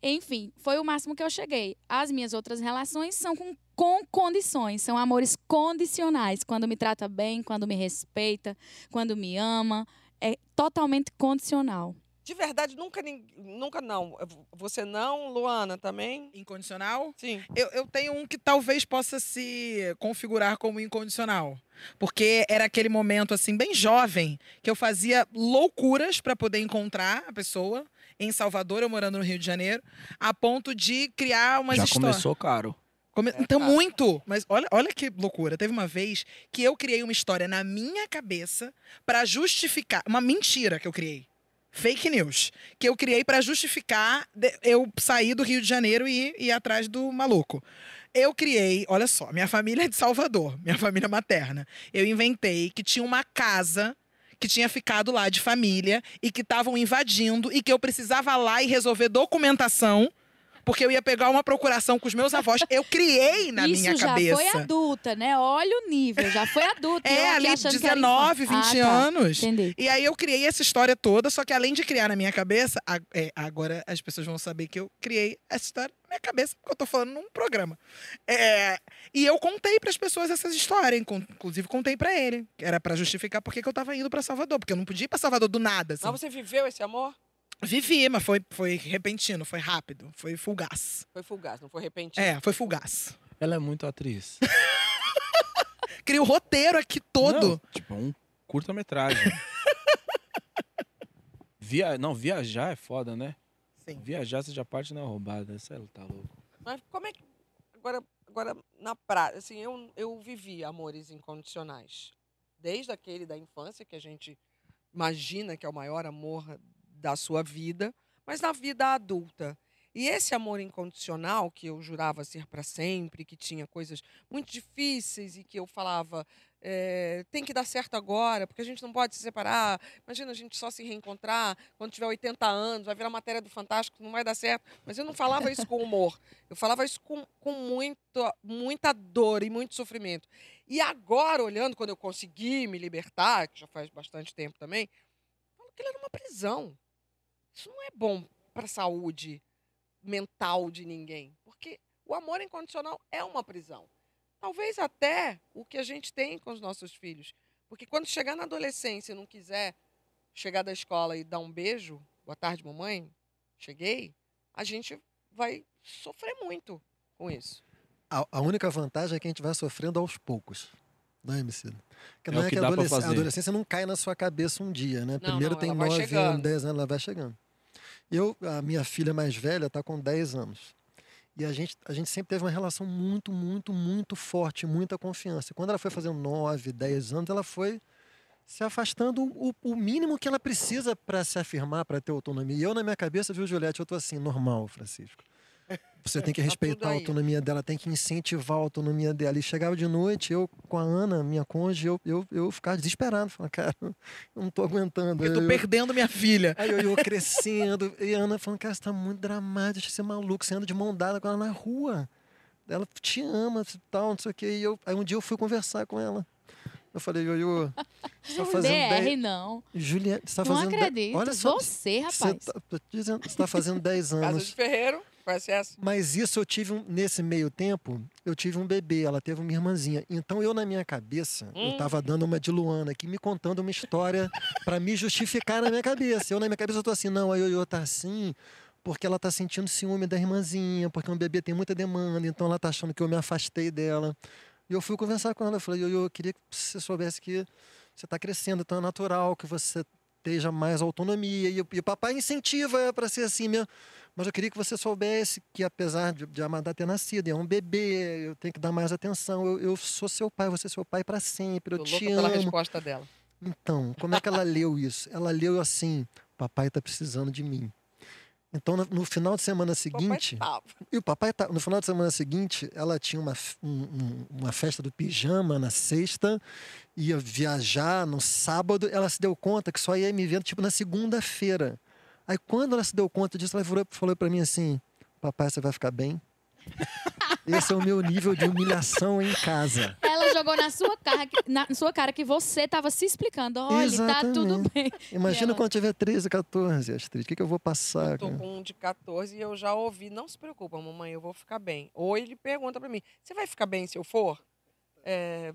Enfim, foi o máximo que eu cheguei. As minhas outras relações são com, com condições, são amores condicionais. Quando me trata bem, quando me respeita, quando me ama. É totalmente condicional. De verdade, nunca, nunca não. Você não, Luana, também? Incondicional? Sim. Eu, eu tenho um que talvez possa se configurar como incondicional. Porque era aquele momento, assim, bem jovem, que eu fazia loucuras para poder encontrar a pessoa em Salvador, eu morando no Rio de Janeiro, a ponto de criar umas Já histórias. começou caro. Come- É, Então, tá. muito. Mas olha, olha que loucura. Teve uma vez que eu criei uma história na minha cabeça para justificar. Uma mentira que eu criei. Fake news. Que eu criei para justificar eu sair do Rio de Janeiro e ir atrás do maluco. Eu criei, olha só, minha família é de Salvador, minha família materna. Eu inventei que tinha uma casa que tinha ficado lá de família e que estavam invadindo e que eu precisava lá e resolver documentação. Porque eu ia pegar uma procuração com os meus avós. Eu criei na Isso minha já cabeça. foi adulta, né? Olha o nível, já foi adulta. É, ali achando que era 19, 20 infância. Ah, tá. anos. Entendi. E aí eu criei essa história toda, só que além de criar na minha cabeça, é, agora as pessoas vão saber que eu criei essa história na minha cabeça, porque eu tô falando num programa. É, e eu contei pras pessoas essas histórias, inclu- inclusive contei pra ele. que Era pra justificar por que eu tava indo pra Salvador, porque eu não podia ir pra Salvador do nada. Assim. Mas você viveu esse amor? Vivi, mas foi, foi repentino, foi rápido, foi fugaz. Foi fugaz, não foi repentino. É, foi fugaz. Ela é muito atriz. Criei o roteiro aqui todo. Não, tipo, um curta-metragem. Via... Não, viajar é foda, né? Sim. Viajar você já parte na roubada. Você tá louco. Mas como é que. Agora, agora na prática, assim, eu, eu vivi amores incondicionais. Desde aquele da infância, que a gente imagina que é o maior amor da sua vida, mas na vida adulta. E esse amor incondicional, que eu jurava ser para sempre, que tinha coisas muito difíceis e que eu falava, é, tem que dar certo agora, porque a gente não pode se separar. Imagina a gente só se reencontrar quando tiver 80 anos, vai virar matéria do Fantástico, não vai dar certo. Mas eu não falava isso com humor. Eu falava isso com, com muito, muita dor e muito sofrimento. E agora, olhando, quando eu consegui me libertar, que já faz bastante tempo também, falo que ele era uma prisão. Isso não é bom para a saúde mental de ninguém. Porque o amor incondicional é uma prisão. Talvez até o que a gente tem com os nossos filhos. Porque quando chegar na adolescência e não quiser chegar da escola e dar um beijo, boa tarde, mamãe, cheguei, a gente vai sofrer muito com isso. A, a única vantagem é que a gente vai sofrendo aos poucos. Não é, Emicida? Porque É não o é que que a dá pra adolescência, a fazer. adolescência não cai na sua cabeça um dia, né? Não, Primeiro não, tem ela vai 9 chegando. anos, 10 anos, ela vai chegando. Eu, a minha filha mais velha está com 10 anos. E a gente, a gente sempre teve uma relação muito, muito, muito forte, muita confiança. Quando ela foi fazendo 9, 10 anos, ela foi se afastando o, o mínimo que ela precisa para se afirmar, para ter autonomia. E eu, na minha cabeça, viu, Juliette, eu tô assim, normal, Francisco. Você tem que Tá respeitar a autonomia dela, tem que incentivar a autonomia dela. E chegava de noite, eu com a Ana, minha cônjuge, eu, eu, eu ficava desesperado. Falava, cara, eu não tô aguentando. Eu tô eu, perdendo minha filha. Aí eu, eu crescendo, e a Ana falando, cara, você tá muito dramático, de ser maluco, você anda de mão dada com ela na rua. Ela te ama e tal, não sei o quê. E eu, aí um dia eu fui conversar com ela. Eu falei, Ioiô, você tá fazendo DR 10... não. Juliette, você tá Não fazendo... dez- acredito. Olha só, Você, rapaz. você tá, dizendo, você tá fazendo 10 Casa anos. de Ferreiro, essa? Mas isso eu tive, um, nesse meio tempo, eu tive um bebê, ela teve uma irmãzinha. Então eu, na minha cabeça, eu Hum. tava dando uma de Luana aqui, me contando uma história pra me justificar na minha cabeça. Eu, na minha cabeça, eu tô assim, não, a Ioiô tá assim porque ela tá sentindo ciúme da irmãzinha, porque um bebê tem muita demanda, então ela tá achando que eu me afastei dela. E eu fui conversar com ela, eu falei, Ioiô, eu queria que você soubesse que você tá crescendo, então é natural que você esteja mais autonomia. E, o- e o papai incentiva para ser assim mesmo. Mas eu queria que você soubesse que, apesar de, de Amadá ter nascido, é um bebê, eu tenho que dar mais atenção. Eu, eu sou seu pai, você é seu pai para sempre. Eu Tô te louca pela amo. resposta dela. Então, como é que ela leu isso? Ela leu assim: papai está precisando de mim. Então, no, final de semana seguinte. tava. E o papai tá, no final de semana seguinte, ela tinha uma, um- um- uma festa do pijama na sexta, ia viajar no sábado, ela se deu conta que só ia me ver tipo na segunda-feira. Aí quando ela se deu conta disso, ela falou, falou para mim assim: "Papai, você vai ficar bem?" Esse é o meu nível de humilhação em casa. Ela jogou na sua cara, que- na sua cara que você tava se explicando. Olha, tá tudo Exatamente. bem. Imagina ela- quando tiver 13, 14, Astrid, o que, que eu vou passar? Tô cara? com um de 14 e eu já ouvi, não se preocupa, mamãe, eu vou ficar bem. Ou ele pergunta pra mim, você vai ficar bem se eu for? É,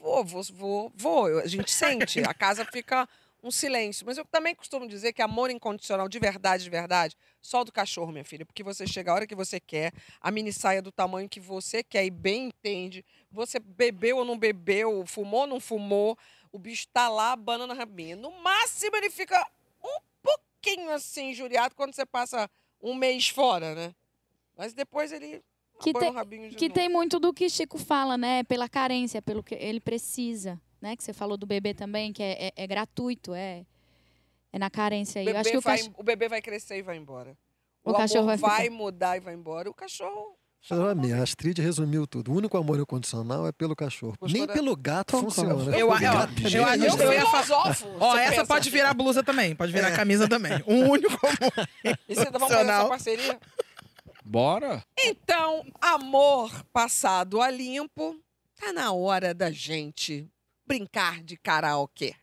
vou, vou, vou, vou. Eu- A gente sente, a casa fica um silêncio. Mas eu também costumo dizer que amor incondicional, de verdade, de verdade, só o do cachorro, minha filha. Porque você chega a hora que você quer, a mini saia do tamanho que você quer e bem entende. Você bebeu ou não bebeu, fumou ou não fumou, o bicho tá lá, banana rabinha. No máximo ele fica um pouquinho assim, injuriado, quando você passa um mês fora, né? Mas depois ele Que tem- o rabinho de Que tem muito do que Chico fala, né? Pela carência, pelo que ele precisa. Né? Que você falou do bebê também, que é, é- é gratuito, é, é na carência aí. O Eu acho bebê, que o vai, cachorro. o bebê vai crescer e vai embora. O O, cachorro amor vai vai, mudar e vai embora. O cachorro. Minha, a Astrid resumiu tudo. O único amor incondicional é pelo cachorro. Gostou Nem pelo gato funciona. Eu- eu- gato eu- eu- isso. eu- eu ia falar-. Ó, essa pensa. pode virar blusa também, pode virar camisa também. O único amor E você vamos fazer essa parceria? Bora? Então, amor passado a limpo, tá na hora da gente brincar de karaokê.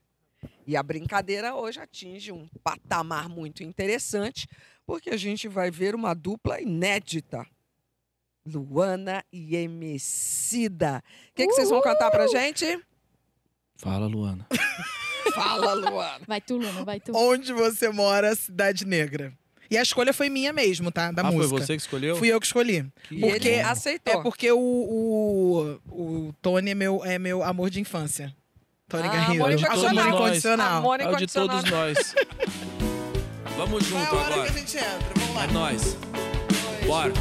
E a brincadeira hoje atinge um patamar muito interessante, porque a gente vai ver uma dupla inédita. Luana e Emicida. O que, que vocês vão cantar pra gente? Fala, Luana. Fala, Luana. Vai tu, Luna, vai tu. Onde você mora, Cidade Negra. E a escolha foi minha mesmo, tá? Da ah, música. foi você que escolheu? Fui eu que escolhi. Que E Porque- ele aceitou. É porque o, o, o Tony é meu, é meu amor de infância. Tony Ah, Garrido. amor incondicional. Amor incondicional. Amor É o de incondicional. todos nós. Vamos é junto a hora agora. que a gente entra? Vamos lá. É nós. Bora.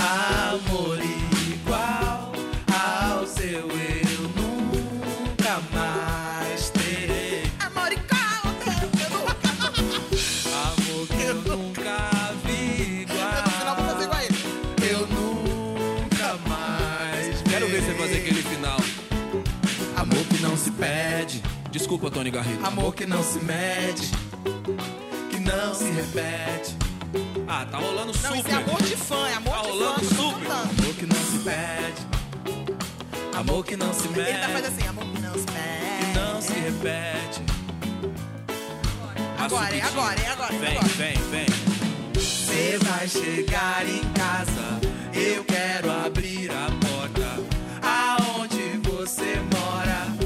Amor Desculpa, Garrido. Amor que não se mede, que não se repete. Ah, tá rolando Não, super. isso é amor de fã, é amor Tá de fã. rolando que eu tô super. Amor que não se pede, amor que não se Ele tá mede, fazendo assim, amor que não se que pede. não se repete. Agora, é agora, é agora, é Vem, agora. vem, vem. Você vai chegar em casa, eu quero abrir a porta. Aonde você mora?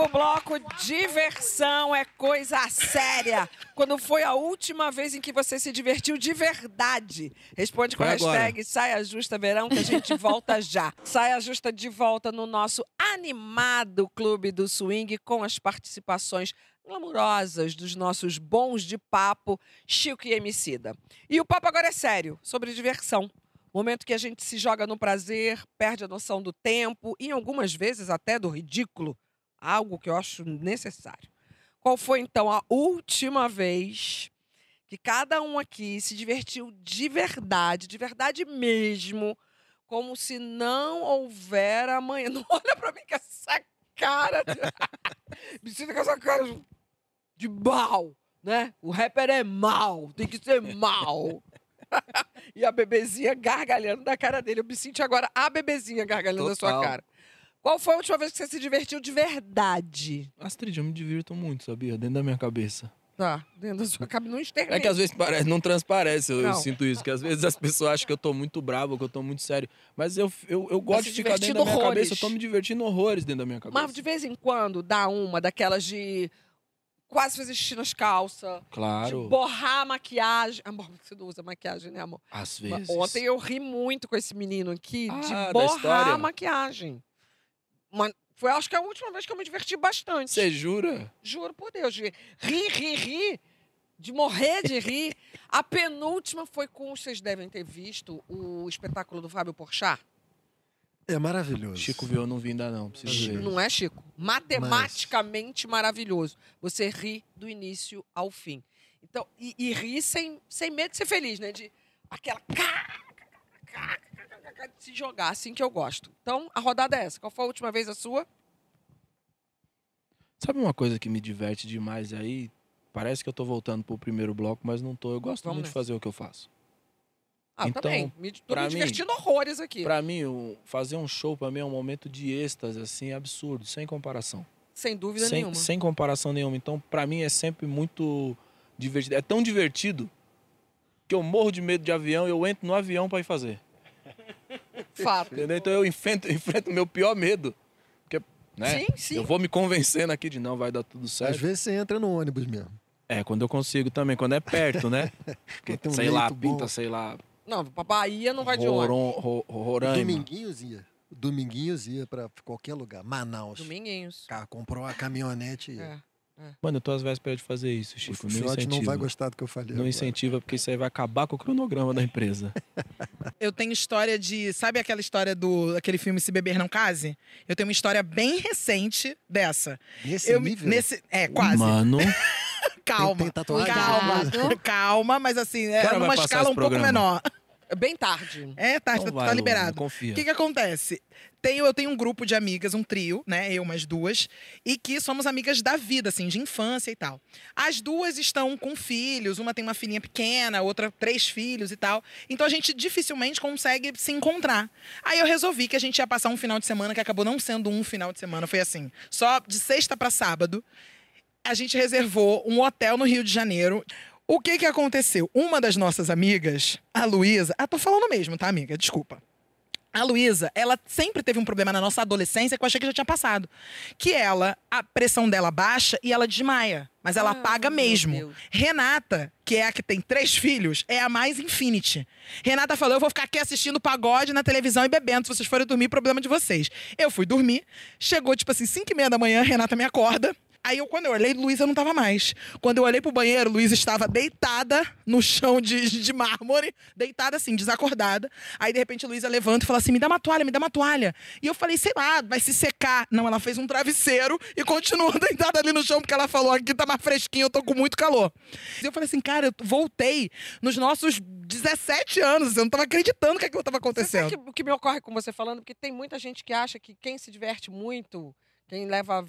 Próximo bloco, diversão é coisa séria. Quando foi a última vez em que você se divertiu de verdade? Responde com a hashtag Saia Justa Verão que a gente volta já. Saia Justa de volta no nosso animado Clube do Swing com as participações glamurosas dos nossos bons de papo, Chico e Emicida. E o papo agora é sério, sobre diversão. Momento que a gente se joga no prazer, perde a noção do tempo e algumas vezes até do ridículo, algo que eu acho necessário. Qual foi então a última vez que cada um aqui se divertiu de verdade, de verdade mesmo, como se não houver amanhã? Não olha pra mim com essa cara. Me sinta com essa cara de mal, né? O rapper é mal, tem que ser mal. e a bebezinha gargalhando da cara dele. Eu me senti agora a bebezinha gargalhando da sua Total. cara. Qual foi a última vez que você se divertiu de verdade? Astrid, eu me divirto muito, sabia? Dentro da minha cabeça. Tá, dentro da sua cabeça, não externa. É que às vezes parece, não transparece, eu, eu Não. sinto isso. Que às vezes as pessoas acham que eu tô muito bravo, que eu tô muito sério. Mas eu, eu, eu gosto se de ficar dentro da minha horrores. cabeça. Eu tô me divertindo horrores dentro da minha cabeça. Mas de vez em quando dá uma daquelas de quase fazer xixi nas calças. Claro. De borrar a maquiagem. Amor, você não usa maquiagem, né, amor? Às vezes. Ontem eu ri muito com esse menino aqui Ah, de borrar a maquiagem. Mas foi, acho que a última vez que eu me diverti bastante. Você jura? Juro por Deus. De rir, rir, rir. De morrer de rir. a penúltima foi com, vocês devem ter visto, o espetáculo do Fábio Porchat. É maravilhoso. Chico viu, eu não vi ainda não. Preciso ver. Não é, Chico? Matematicamente maravilhoso. Você ri do início ao fim. Então, e, e ri sem, sem medo de ser feliz, né? De aquela. De se jogar, assim que eu gosto. Então, a rodada é essa. Qual foi a última vez a sua? Sabe uma coisa que me diverte demais aí? Parece que eu tô voltando pro primeiro bloco, mas não tô. Eu gosto Vamos muito de nessa. fazer o que eu faço. Ah, Então, também. Me, tô me mim- divertindo horrores aqui. Pra mim, fazer um show pra mim é um momento de êxtase, assim, absurdo, sem comparação. Sem dúvida sem, nenhuma. sem comparação nenhuma. Então, pra mim, é sempre muito divertido. É tão divertido que eu morro de medo de avião e eu entro no avião pra ir fazer. Fato. Entendeu? Então eu enfrento, enfrento o meu pior medo. Porque, né? Sim, sim. Eu vou me convencendo aqui de não, vai dar tudo certo. Às vezes você entra no ônibus mesmo. É, quando eu consigo também, quando é perto, né? Porque, Tem um sei lá, bom. pinta, sei lá. Não, pra Bahia não vai de ônibus. Roron, Ro- Roraima. Dominguinhos ia. Dominguinhos ia pra qualquer lugar. Manaus. Dominguinhos. Cara, comprou uma caminhonete e ia. É. Mano, eu tô às vésperas de fazer isso, Chico. O não Fiote não vai gostar do que eu falei. Não agora. incentiva, porque isso aí vai acabar com o cronograma da empresa. Eu tenho história de. Sabe aquela história do aquele filme Se Beber Não Case? Eu tenho uma história bem recente dessa. Nesse eu, nível? Nesse, é, quase. Mano, Calma. Tem- tem calma. Calma, mas assim, é vai numa escala um pouco menor. Bem tarde. É, tá, Então tá, vai, tá Luana, liberado. confia. O que que acontece? Tenho, eu tenho um grupo de amigas, um trio, né? Eu mais duas, e que somos amigas da vida, assim, de infância e tal. As duas estão com filhos, uma tem uma filhinha pequena, outra três filhos e tal. Então a gente dificilmente consegue se encontrar. Aí eu resolvi que a gente ia passar um final de semana que acabou não sendo um final de semana, foi assim, só de sexta para sábado. A gente reservou um hotel no Rio de Janeiro. O que que aconteceu? Uma das nossas amigas, a Luísa, ah, tô falando mesmo, tá, amiga? Desculpa. A Luísa, ela sempre teve um problema na nossa adolescência que eu achei que já tinha passado. Que ela, a pressão dela baixa e ela desmaia. Mas ela apaga mesmo. Renata, que é a que tem três filhos, é a mais infinity. Renata falou: eu vou ficar aqui assistindo pagode na televisão e bebendo. Se vocês forem dormir, problema de vocês. Eu fui dormir. Chegou, tipo assim, 5 e meia da manhã, Renata me acorda. Aí eu, quando eu olhei, Luísa não tava mais. Quando eu olhei pro banheiro, Luísa estava deitada no chão de, de mármore, deitada assim, desacordada. Aí, de repente, Luísa levanta e fala assim: me dá uma toalha, me dá uma toalha. E eu falei, sei lá, vai se secar. Não, ela fez um travesseiro e continuou deitada ali no chão, porque ela falou: aqui tá mais fresquinho, eu tô com muito calor. E eu falei assim, cara, eu voltei nos nossos 17 anos. Eu não tava acreditando que aquilo tava acontecendo. Sabe que- o que me ocorre com você falando? Porque tem muita gente que acha que quem se diverte muito, quem leva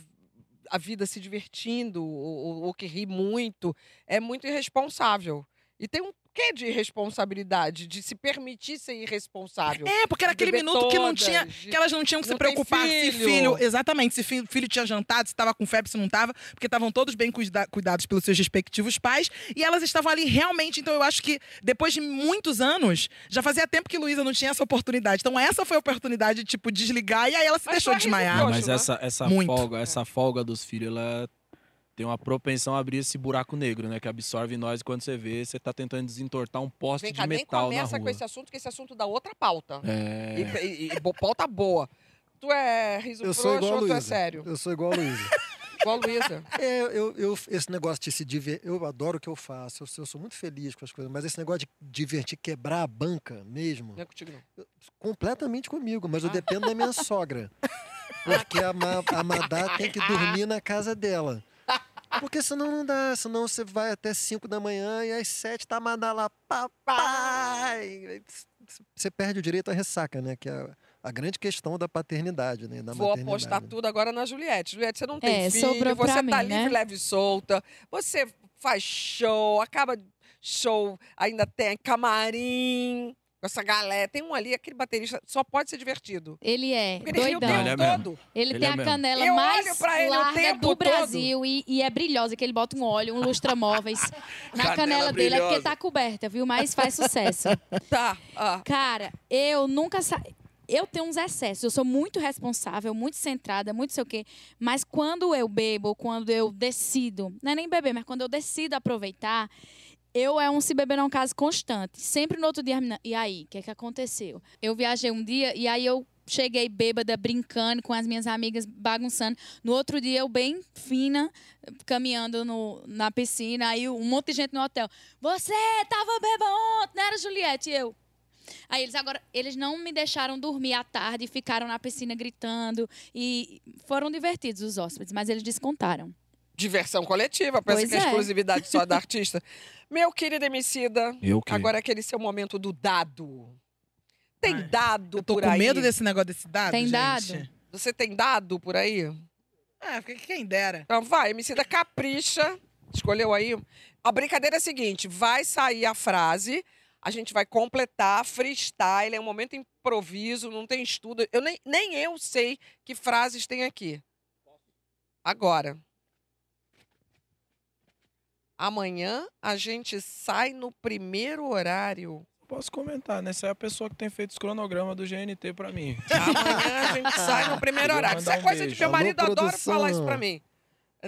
a vida se divertindo ou, ou- que ri muito, é muito irresponsável. E tem um quê de irresponsabilidade, de se permitir ser irresponsável. É, porque era aquele minuto que não todas, tinha. de- Que elas não tinham que se não tem preocupar se filho. filho. Exatamente, se filho, filho tinha jantado, se estava com febre, se não estava, porque estavam todos bem cuida- cuidados pelos seus respectivos pais. E elas estavam ali realmente. Então eu acho que depois de muitos anos, já fazia tempo que Luísa não tinha essa oportunidade. Então essa foi a oportunidade de, tipo, desligar e aí ela se deixou desmaiar. Não, mas essa, essa Muito. folga, essa folga dos filhos, ela tem uma propensão a abrir esse buraco negro, né? Que absorve nós e quando você vê, você tá tentando desentortar um poste Vem de cá, nem metal na começa rua. com esse assunto, que esse assunto dá outra pauta. É. E, e, e pauta boa. Tu é riso Eu sou igual a ou tu é Luísa. sério? Eu sou igual a Luísa. Igual a Luísa. É, eu, eu, esse negócio de se divertir, eu adoro o que eu faço, eu, sou- eu sou muito feliz com as coisas, mas esse negócio de divertir, quebrar a banca mesmo, Não é contigo, não. completamente comigo, mas eu Ah. dependo da minha sogra. Porque a, Ma, a Madá tem que dormir na casa dela. Porque senão não dá, senão você vai até 5 da manhã e às 7 tá a Madá lá, papai! Você perde o direito à ressaca, né? Que é a, grande questão da paternidade, né? Da Vou apostar tudo agora na Juliette. Juliette, você não tem É, filho, você tá mim, livre, né? leve e solta, você faz show, acaba show, ainda tem camarim, essa galera. Tem um ali, aquele baterista, só pode ser divertido. Ele é Porque ele doidão. Ele é todo. Ele, Ele tem é a mesmo. canela Eu mais larga do. Brasil e, e é brilhosa, que ele bota um óleo, um lustramóveis na Canela canela dele. É porque tá coberta, viu? Mas faz sucesso. Tá. ah. Cara, eu nunca sa... Eu tenho uns excessos, eu sou muito responsável, muito centrada, muito sei o quê. Mas quando eu bebo, quando eu decido, não é nem beber, mas quando eu decido aproveitar, eu é um se beber não caso constante. Sempre no outro dia, e aí, o que é que aconteceu? Eu viajei um dia e aí eu cheguei bêbada, brincando com as minhas amigas, bagunçando. No outro dia, eu bem fina, caminhando no, na piscina, aí um monte de gente no hotel. Você tava bêbada ontem, não era, Juliette? E eu, Aí eles agora, eles não me deixaram dormir à tarde, ficaram na piscina gritando e foram divertidos os hóspedes, mas eles descontaram. Diversão coletiva, pensa Pois que é é. exclusividade só da artista. Meu querido Emicida, Eu que. agora é aquele seu momento do dado. Tem Ai, dado Eu tô por com aí? medo desse negócio desse dado, Tem gente. dado? Você tem dado por aí? Ah, porque quem dera. Então vai, Emicida capricha. Escolheu aí. A brincadeira é a seguinte: vai sair a frase, a gente vai completar, freestyle, é um momento improviso, não tem estudo. Eu nem, nem eu sei que frases tem aqui. Agora. Amanhã a gente sai no primeiro horário. Posso comentar, né? Você é a pessoa que tem feito os cronogramas do GNT pra mim. Amanhã a gente sai no primeiro horário. Isso é um coisa de meu Alô, marido adora produção. falar isso pra mim.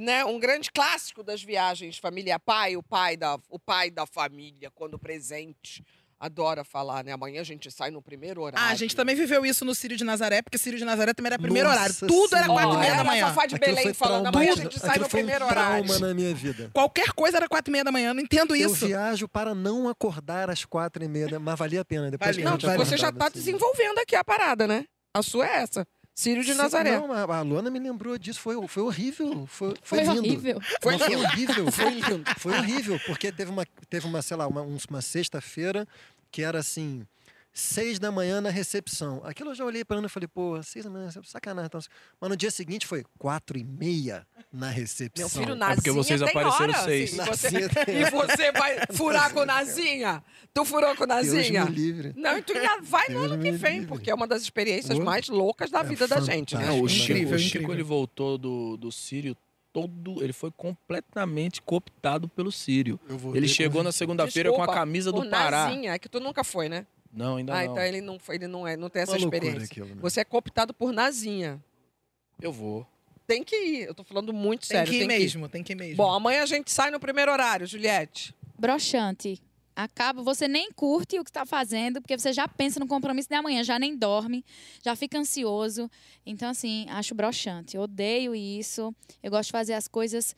Né? Um grande clássico das viagens família pai, o pai da o pai da família quando presente. Adora falar, né? Amanhã a gente sai no primeiro horário. Ah, a gente também viveu isso no Círio de Nazaré, porque Círio de Nazaré também era primeiro Nossa horário. Tudo era Senhora. quatro e meia era da manhã. a Fafá de Aquilo Belém foi falando, amanhã a gente sai Aquilo no foi um primeiro horário. trauma na minha vida. Qualquer coisa era quatro e meia da manhã, eu não entendo Eu isso. viajo para não acordar às quatro e meia, da- mas valia a pena. Depois a Não, Vale. você já acordava, tá assim. desenvolvendo aqui a parada, né? A sua é essa. Círio de Sim, Nazaré. Não, a, Luana me lembrou disso. Foi, foi horrível. Foi, foi, Foi lindo. horrível. Foi, foi horrível. Foi lindo. Foi horrível, porque teve uma, teve uma sei lá, uma, uma sexta-feira que era assim. Seis da manhã na recepção. Aquilo eu já olhei para Ana e falei, pô, seis da manhã, sacanagem. Então. Mas no dia seguinte foi quatro e meia na recepção. Meu filho, É Nazinha porque vocês tem apareceram hora, seis. assim, e você, e você vai furar com Nazinha? Tu furou com Deus Nazinha? me livre. Não, e tu ainda vai no Deus ano me que vem, livre. porque é uma das experiências Oh. mais loucas da É vida da gente, né? Não, o. Chico, Incrível, o Chico incrível. ele voltou do, do Sírio todo. Ele foi completamente cooptado pelo Sírio. Ele chegou na segunda-feira com a camisa do Pará. Nazinha, é que tu nunca foi, né? Não, ainda ah, não. então ele não, foi, ele não, é, não tem essa Uma experiência. aquilo, né? Você é cooptado por Nazinha. Eu vou. Tem que ir, eu tô falando muito Tem sério. que ir tem mesmo, tem que ir mesmo. Bom, amanhã a gente sai no primeiro horário, Juliette. Broxante. Acaba, você nem curte o que está fazendo, porque você já pensa no compromisso de amanhã, já nem dorme, já fica ansioso. Então, assim, acho broxante. Odeio isso. Eu gosto de fazer as coisas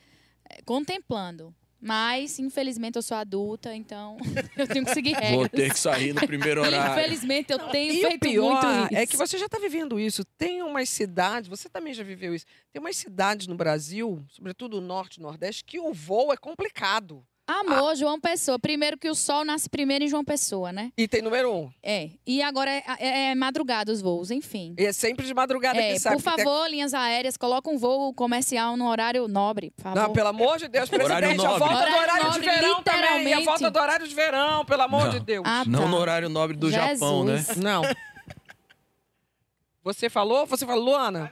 eh, contemplando. Mas, infelizmente, eu sou adulta, então eu tenho que seguir regras. Vou ter que sair no primeiro horário. Infelizmente, eu tenho E o feito pior muito isso. é que você já está vivendo isso. Tem umas cidades, você também já viveu isso. Tem umas cidades no Brasil, sobretudo o norte e nordeste, que o voo é complicado. Amor, João Pessoa. Primeiro que o sol nasce primeiro em João Pessoa, né? E tem número um. É. E agora é, é, é madrugada os voos, enfim. E é sempre de madrugada É, que sai. por porque tem- favor, linhas aéreas, coloca um voo comercial no horário nobre, por favor. Não, pelo amor de Deus, Horário presidente, a nobre. volta do Horário horário de nobre, verão também. A literalmente. volta do horário de verão, pelo amor Não. de Deus. Ah, Não tá. no horário nobre do Japão, né? Jesus. Não. Você falou? Você falou, Luana?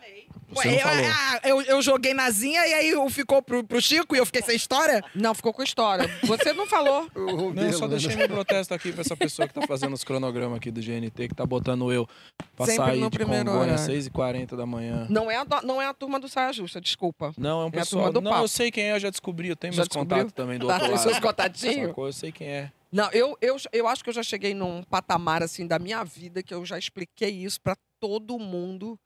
Você Ué, não eu, falou. ah, eu, eu joguei nazinha e aí eu- ficou pro, pro Chico e eu fiquei sem história? Não, ficou com história. Você não falou. Eu Não, eu só Luana. deixei meu protesto aqui pra essa pessoa que tá fazendo os cronogramas aqui do GNT, que tá botando eu pra Sempre sair no de primeiro Congonha às horário. 6h40 da manhã. Não é, a, do- não é a turma do Saia Justa, desculpa. Não, é um É a pessoal. turma do Não, papo. eu sei quem é, eu já descobri. Eu tenho Já meus descobriu? contatos também do Tá, outro lado. seus contatinhos? Sacou? Eu sei quem é. Não, eu, eu, eu acho que eu já cheguei num patamar assim da minha vida que eu já expliquei isso pra todo mundo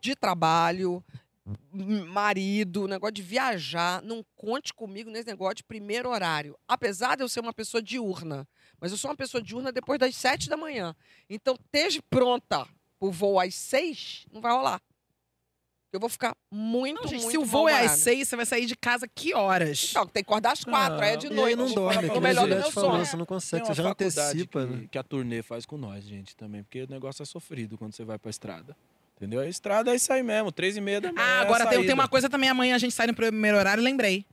de trabalho, marido, negócio de viajar. Não conte comigo nesse negócio de primeiro horário. Apesar de eu ser uma pessoa diurna, mas eu sou uma pessoa diurna depois das sete da manhã. Então, esteja pronta o voo às seis, não vai rolar. Eu vou ficar muito, Não, gente, muito se o voo é às seis, você vai sair de casa que horas? Então, tem que acordar às quatro, aí é de Não, E noite. aí não dorme, o melhor do meu sono. você não consegue, você já antecipa, que, né? que a turnê faz com nós, gente, também. Porque o negócio é sofrido quando você vai pra estrada. Entendeu? A estrada é isso aí mesmo, três e meia da manhã. Ah, é agora tem, tem saída. uma coisa também, amanhã a gente sai no primeiro horário, lembrei.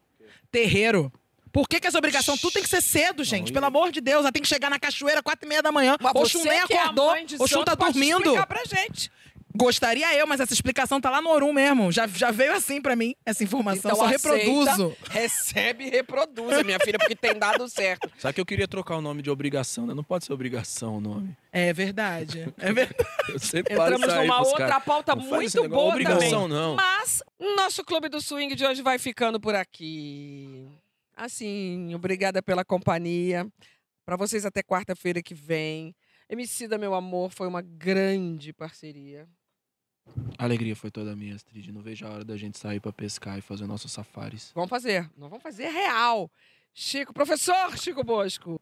Terreiro. Por que, que essa obrigação? Tudo tem que ser cedo, gente. e- Pelo amor de Deus. Ela tem que chegar na cachoeira quatro e meia da manhã. Mas Oxum nem é acordou. Oxum tá pode dormindo. explicar pra gente. Gostaria eu, mas essa explicação tá lá no Orum mesmo. Já, já veio assim pra mim, essa informação. Então Só aceita, reproduzo. Recebe e reproduz, minha filha, porque tem dado certo. Só que eu queria trocar o nome de obrigação, né? Não pode ser obrigação o nome. É verdade. É verdade. Eu sempre falo Entramos numa outra pauta Não muito boa obrigação, também. não. Mas nosso Clube do Swing de hoje vai ficando por aqui. Assim, obrigada pela companhia. Pra vocês até quarta-feira que vem. Emicida, meu amor, foi uma grande parceria. A alegria foi toda minha, Astrid. Não vejo a hora da gente sair pra pescar e fazer nossos safaris. Vamos fazer. Nós vamos fazer real. Chico, professor Chico Bosco.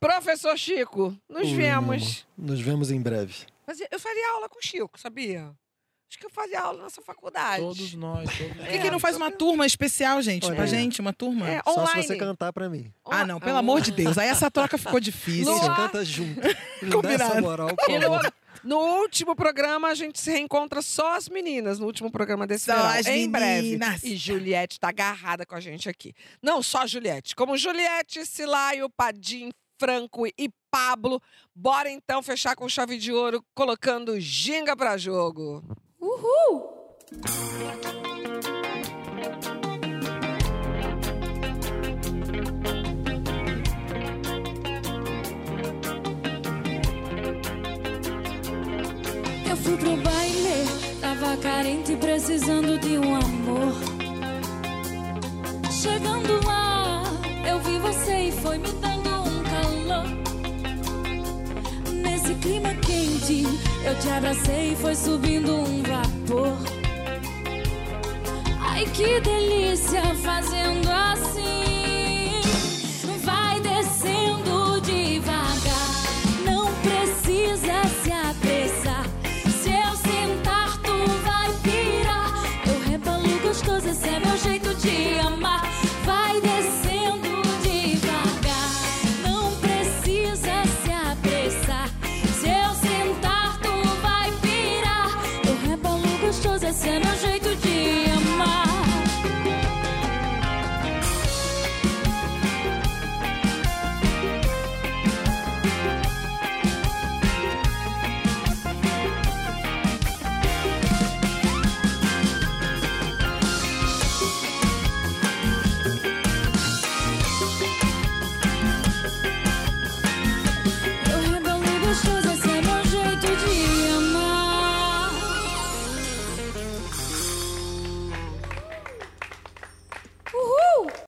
Professor Chico, nos vemos. Nos vemos em breve. Fazia- Eu faria aula com o Chico, sabia? Acho que eu fazia aula nessa faculdade. Todos nós, todos Por que, que não faz uma turma especial, gente? Olha pra gente, uma turma? É, Só online. se você cantar pra mim. Ah, não, pelo amor de Deus. Aí essa troca ficou A difícil. gente Lua. canta junto. Me dá essa Combinado. moral, por favor. No, último programa, a gente se reencontra só as meninas, no último programa desse Só verão, as em meninas. breve. E Juliette tá agarrada com a gente aqui. Não só Juliette, como Juliette, Silaio, Padim, Franco e Pablo. Bora então fechar com chave de ouro, colocando ginga pra jogo. Eu precisando de um amor. Chegando lá, eu vi você e foi me dando um calor. Nesse clima quente, eu te abracei e foi subindo um vapor. Ai que delícia fazendo assim.